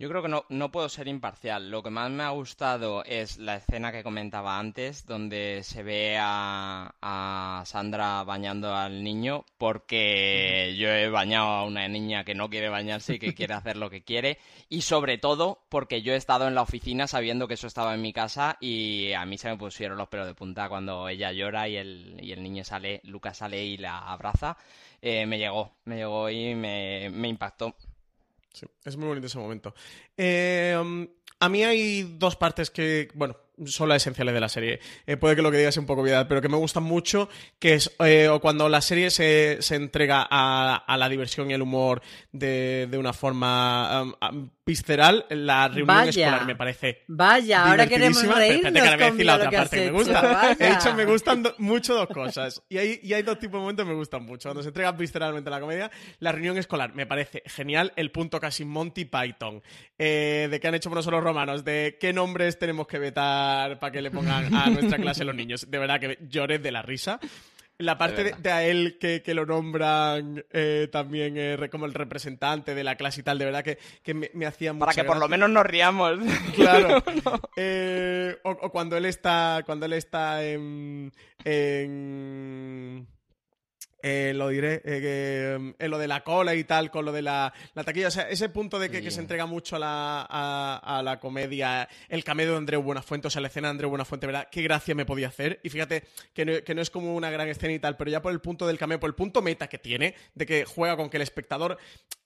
S2: Yo creo que no, no puedo ser imparcial. Lo que más me ha gustado es la escena que comentaba antes, donde se ve a, a Sandra bañando al niño, porque yo he bañado a una niña que no quiere bañarse y que quiere hacer lo que quiere, y sobre todo porque yo he estado en la oficina sabiendo que eso estaba en mi casa y a mí se me pusieron los pelos de punta cuando ella llora y el, y el niño sale, Lucas sale y la abraza. Eh, me llegó, me llegó y me, me impactó.
S1: Sí, es muy bonito ese momento. Eh, a mí hay dos partes que, bueno, son las esenciales de la serie. Eh, puede que lo que diga sea un poco obviedad, pero que me gustan mucho, que es eh, cuando la serie se, se entrega a, a, la diversión y el humor de, de una forma um, um, visceral, la reunión
S3: Vaya.
S1: escolar me parece
S3: Vaya, ahora queremos reírnos
S1: Espérate que ahora voy a decir la
S3: con lo
S1: otra
S3: que
S1: parte
S3: has
S1: que me
S3: hecho,
S1: gusta.
S3: vaya.
S1: He dicho, me gustan do- mucho dos cosas. Y hay, y hay dos tipos de momentos que me gustan mucho. Cuando se entrega visceralmente la comedia, la reunión escolar me parece genial. El punto casi Monty Python. eh, de que han hecho por nosotros los romanos. De qué nombres tenemos que vetar para que le pongan a nuestra clase los niños. De verdad que lloré de la risa. La parte de, a él que, que lo nombran eh, también eh, como el representante de la clase y tal, de verdad que, que me, me hacía mucha
S2: Para que por lo menos nos riamos.
S1: Claro. Eh, o, o cuando él está. Cuando él está en. en eh, lo diré, eh, que, en lo de la cola y tal, con lo de la, la taquilla. O sea, ese punto de que, se entrega mucho a la, a, a la comedia, el cameo de Andreu Buenafuente, o sea, la escena de Andreu Buenafuente, ¿verdad? Qué gracia me podía hacer. Y fíjate que no, que no es como una gran escena y tal, pero ya por el punto del cameo, por el punto meta que tiene, de que juega con que el espectador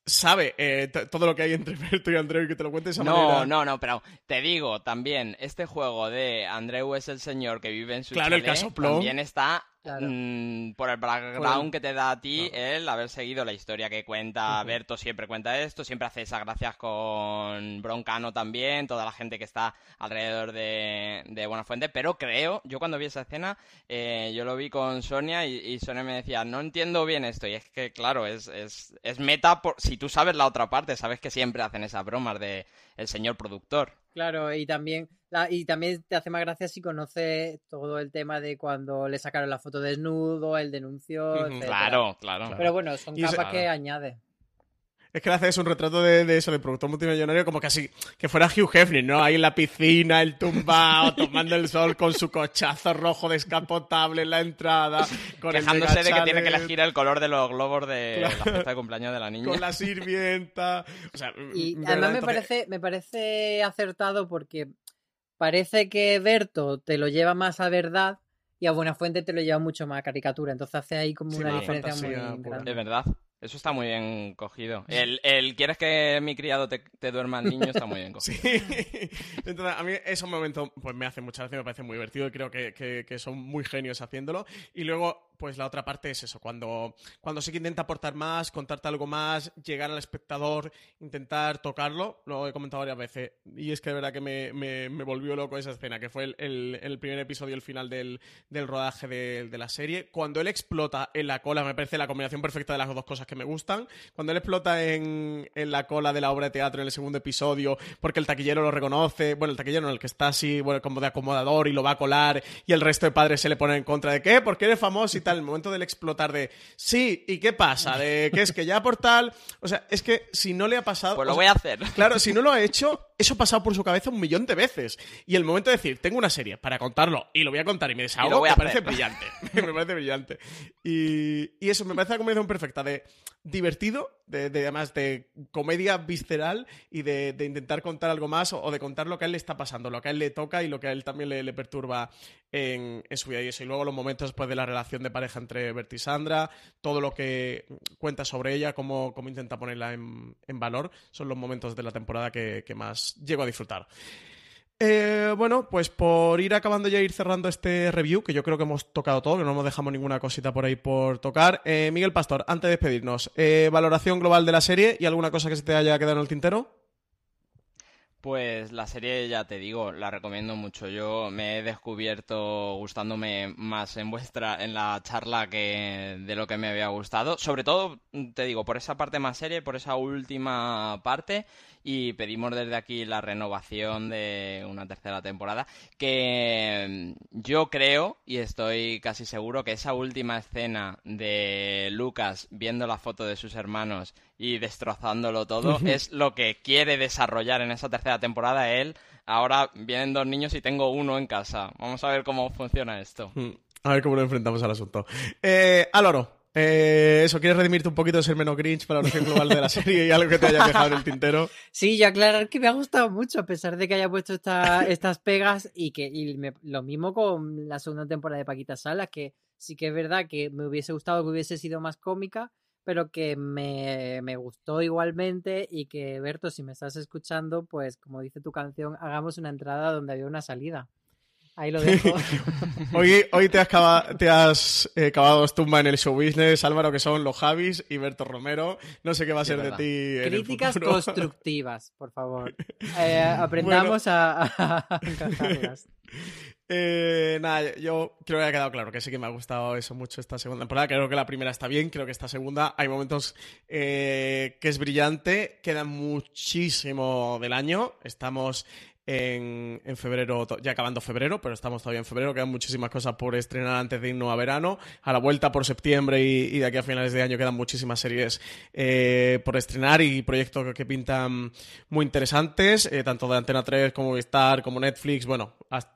S1: sabe eh, todo lo que hay entre Berto y Andreu y que te lo cuente de esa
S2: No,
S1: manera.
S2: no, no, pero te digo también, este juego de Andreu es el señor que vive en su
S1: Claro, el casoplón.
S2: también está
S3: Claro.
S2: mm, por el background que te da a ti el haber seguido la historia que cuenta Berto, siempre cuenta esto, siempre hace esas gracias con Broncano también, toda la gente que está alrededor de, de Buenafuente, pero creo, yo cuando vi esa escena, eh, yo lo vi con Sonia y, y Sonia me decía, no entiendo bien esto, y es que claro, es, es, es meta, por, si tú sabes la otra parte, sabes que siempre hacen esas bromas de el señor productor.
S3: Claro, y también, la- y también te hace más gracia si conoces todo el tema de cuando le sacaron la foto desnudo, el etcétera.
S2: Claro, claro.
S3: Pero bueno, son capas que
S2: Claro.
S3: añade.
S1: Es que le haces un retrato de, de eso, de productor multimillonario, como casi que fuera Hugh Hefner, ¿no? Ahí en la piscina, el tumbao, tomando el sol con su cochazo rojo descapotable en la entrada, con el
S2: de que tiene que elegir el color de los globos de
S1: Claro.
S2: la fiesta de cumpleaños de la niña.
S1: Con la sirvienta. O sea,
S3: Y
S1: de
S3: además
S1: verdad,
S3: me
S1: entonces-
S3: parece, me parece acertado porque parece que Berto te lo lleva más a verdad y a Buenafuente te lo lleva mucho más a caricatura. Entonces hace ahí como
S1: Sí,
S3: una diferencia muy
S1: pura.
S3: grande.
S2: De verdad. Eso está muy bien cogido. El, el ¿quieres que mi criado te, te duerma el niño? Está muy bien cogido.
S1: Sí. Entonces, a mí esos momentos pues me hacen mucha gracia, me parece muy divertido y creo que, que- que son muy genios haciéndolo. Y luego, pues la otra parte es eso, cuando, cuando sí que intenta aportar más, contarte algo más, llegar al espectador, intentar tocarlo, lo he comentado varias veces. Y es que de verdad que me, me- volvió loco esa escena, que fue el, el- primer episodio, el final del, del rodaje de, de la serie. Cuando él explota en la cola, me parece la combinación perfecta de las dos cosas que me gustan. Cuando él explota en, en la cola de la obra de teatro en el segundo episodio, porque el taquillero lo reconoce, bueno, el taquillero no, el que está así, bueno, como de acomodador y lo va a colar, y el resto de padres se le ponen en contra de qué, porque eres famoso y tal. El momento del explotar de sí, ¿y qué pasa? De que es que ya por tal. O sea, es que si no le ha pasado.
S2: Pues lo
S1: sea,
S2: voy a hacer.
S1: Claro, si no lo ha hecho, eso ha pasado por su cabeza un millón de veces. Y el momento de decir, tengo una serie para contarlo y lo voy a contar y me
S2: Y
S1: desahogo,
S2: voy
S1: me
S2: a
S1: parece
S2: hacer.
S1: brillante. me parece brillante. Y, y eso, me parece la combinación perfecta de divertido, de, de además de comedia visceral y de, de intentar contar algo más o, o de contar lo que a él le está pasando, lo que a él le toca y lo que a él también le, le perturba en, en su vida. Y eso, y luego los momentos después de la relación de pareja entre Bert y Sandra, todo lo que cuenta sobre ella, cómo, cómo intenta ponerla en, en valor, son los momentos de la temporada que, más llego a disfrutar. Eh, bueno, pues por ir acabando ya ir cerrando este review, que yo creo que hemos tocado todo, que no nos dejamos ninguna cosita por ahí por tocar. Eh, Miguel Pastor, antes de despedirnos, eh, valoración global de la serie y alguna cosa que se te haya quedado en el tintero.
S2: Pues la serie, ya te digo, la recomiendo mucho. Yo me he descubierto gustándome más en vuestra, en la charla que de lo que me había gustado. Sobre todo, te digo, por esa parte más serie, por esa última parte. Y pedimos desde aquí la renovación de una tercera temporada. Que mm, yo creo, y estoy casi seguro, que esa última escena de Lucas viendo la foto de sus hermanos y destrozándolo todo es lo que quiere desarrollar en esa tercera temporada él. Ahora vienen dos niños y tengo uno en casa. Vamos a ver cómo funciona esto.
S1: Hmm, A ver cómo lo enfrentamos al asunto. Eh, Álvaro, eh, eso, ¿quieres redimirte un poquito de ser menos Grinch para la valoración global de la serie y algo que te haya dejado en el tintero?
S3: Sí, y aclarar que me ha gustado mucho, a pesar de que haya puesto esta- estas pegas y que y lo mismo con la segunda temporada de Paquita Salas, que sí que es verdad que me hubiese gustado que hubiese sido más cómica, pero que me, me gustó igualmente y que, Berto, si me estás escuchando, pues como dice tu canción, hagamos una entrada donde había una salida. Ahí lo dejo.
S1: hoy, hoy te has, cava, te has eh, cavado dos tumbas en el show business, Álvaro, que son los Javis y Berto Romero. No sé qué va a ser de ti.
S3: Críticas constructivas, por favor. Eh, aprendamos a, a encajarlas.
S1: Eh, nada, yo creo que ha quedado claro que sí que me ha gustado eso mucho esta segunda temporada. Creo que la primera está bien, creo que esta segunda hay momentos eh, que es brillante. Queda muchísimo del año. Estamos en, febrero, ya acabando febrero, pero estamos todavía en febrero, quedan muchísimas cosas por estrenar antes de irnos a verano. A la vuelta por septiembre y, de aquí a finales de año quedan muchísimas series eh, por estrenar y proyectos que, pintan muy interesantes, eh, tanto de Antena 3 como Star, como Netflix. Bueno,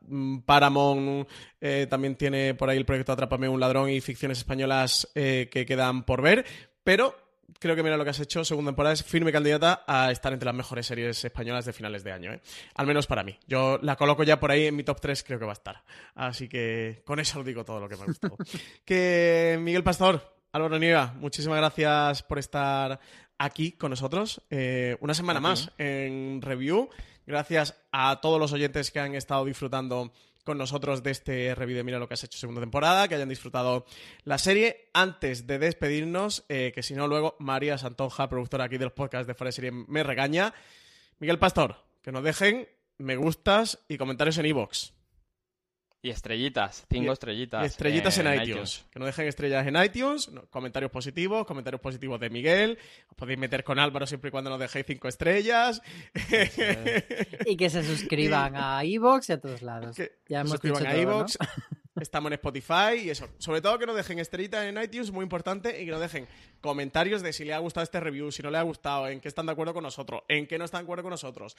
S1: mm, Paramount eh, también tiene por ahí el proyecto Atrápame un ladrón y ficciones españolas que quedan por ver, pero creo que mira lo que has hecho, segunda temporada es firme candidata a estar entre las mejores series españolas de finales de año, ¿eh? Al menos para mí. Yo la coloco ya por ahí en mi top 3, creo que va a estar. Así que con eso os digo todo lo que me ha gustado. que Miguel Pastor, Álvaro Nieva, muchísimas gracias por estar aquí con nosotros. Eh, una semana más en review. Gracias a todos los oyentes que han estado disfrutando con nosotros de este review de Mira lo que has hecho segunda temporada, que hayan disfrutado la serie. Antes de despedirnos, eh, que si no, luego María Santonja, productora aquí del podcast de Fuera de Serie, me regaña. Miguel Pastor, que nos dejen me gustas y comentarios en iVoox.
S2: Y estrellitas, cinco
S1: y,
S2: estrellitas.
S1: Y estrellitas en, en iTunes. iTunes. Que nos dejen estrellas en iTunes, comentarios positivos, comentarios positivos de Miguel. Os podéis meter con Álvaro siempre y cuando nos dejéis cinco estrellas.
S3: y que se suscriban y... a iVoox y a todos lados.
S1: Que
S3: ya hemos
S1: suscriban
S3: dicho
S1: a
S3: todo,
S1: iVoox.
S3: ¿no?
S1: Estamos en Spotify y eso. Sobre todo que nos dejen estrellitas en iTunes, muy importante, y que nos dejen comentarios de si le ha gustado este review, si no le ha gustado, en qué están de acuerdo con nosotros, en qué no están de acuerdo con nosotros,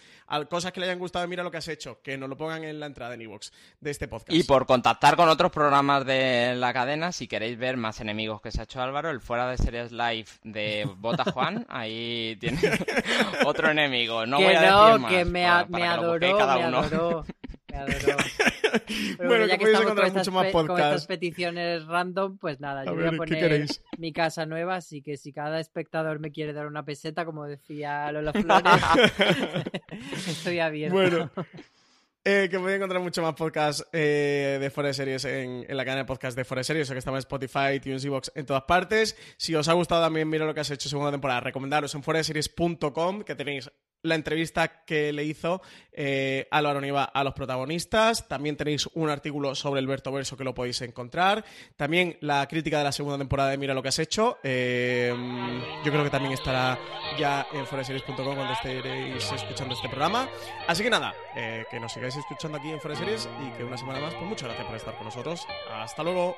S1: cosas que le hayan gustado, mira lo que has hecho, que nos lo pongan en la entrada en iVoox de este podcast.
S2: Y por contactar con otros programas de la cadena, si queréis ver más enemigos que se ha hecho Álvaro, el fuera de series live de Bota Juan, ahí tiene otro enemigo. No
S3: que
S2: voy a
S3: no,
S2: decir más,
S3: que me,
S2: para,
S3: a,
S2: para
S3: me
S2: que lo
S3: adoró, me
S2: uno.
S3: adoró. Adoró. Pero
S1: bueno,
S3: ya
S1: que
S3: estamos con
S1: encontrar
S3: estas,
S1: mucho más
S3: con estas peticiones random, pues nada, yo voy a
S1: ¿qué
S3: poner mi casa nueva, así que si cada espectador me quiere dar una peseta, como decía Lola Flores, estoy abierto.
S1: Bueno. Eh, que podéis encontrar mucho más podcast eh, de Fuera de Series en, en la cadena de podcast de Fuera de Series, o que estamos en Spotify, Tunes Box en todas partes. Si os ha gustado también, mira lo que has hecho segunda temporada, recomendaros en fueradeseries.com, que tenéis la entrevista que le hizo eh, Niva a los protagonistas. También tenéis un artículo sobre el Berto Verso que lo podéis encontrar. También la crítica de la segunda temporada de Mira lo que has hecho. Eh, yo creo que también estará ya en fueraseries.com cuando estéis escuchando este programa. Así que nada, eh, que nos sigáis escuchando aquí en Fuera de Series y que una semana más, pues muchas gracias por estar con nosotros. Hasta luego.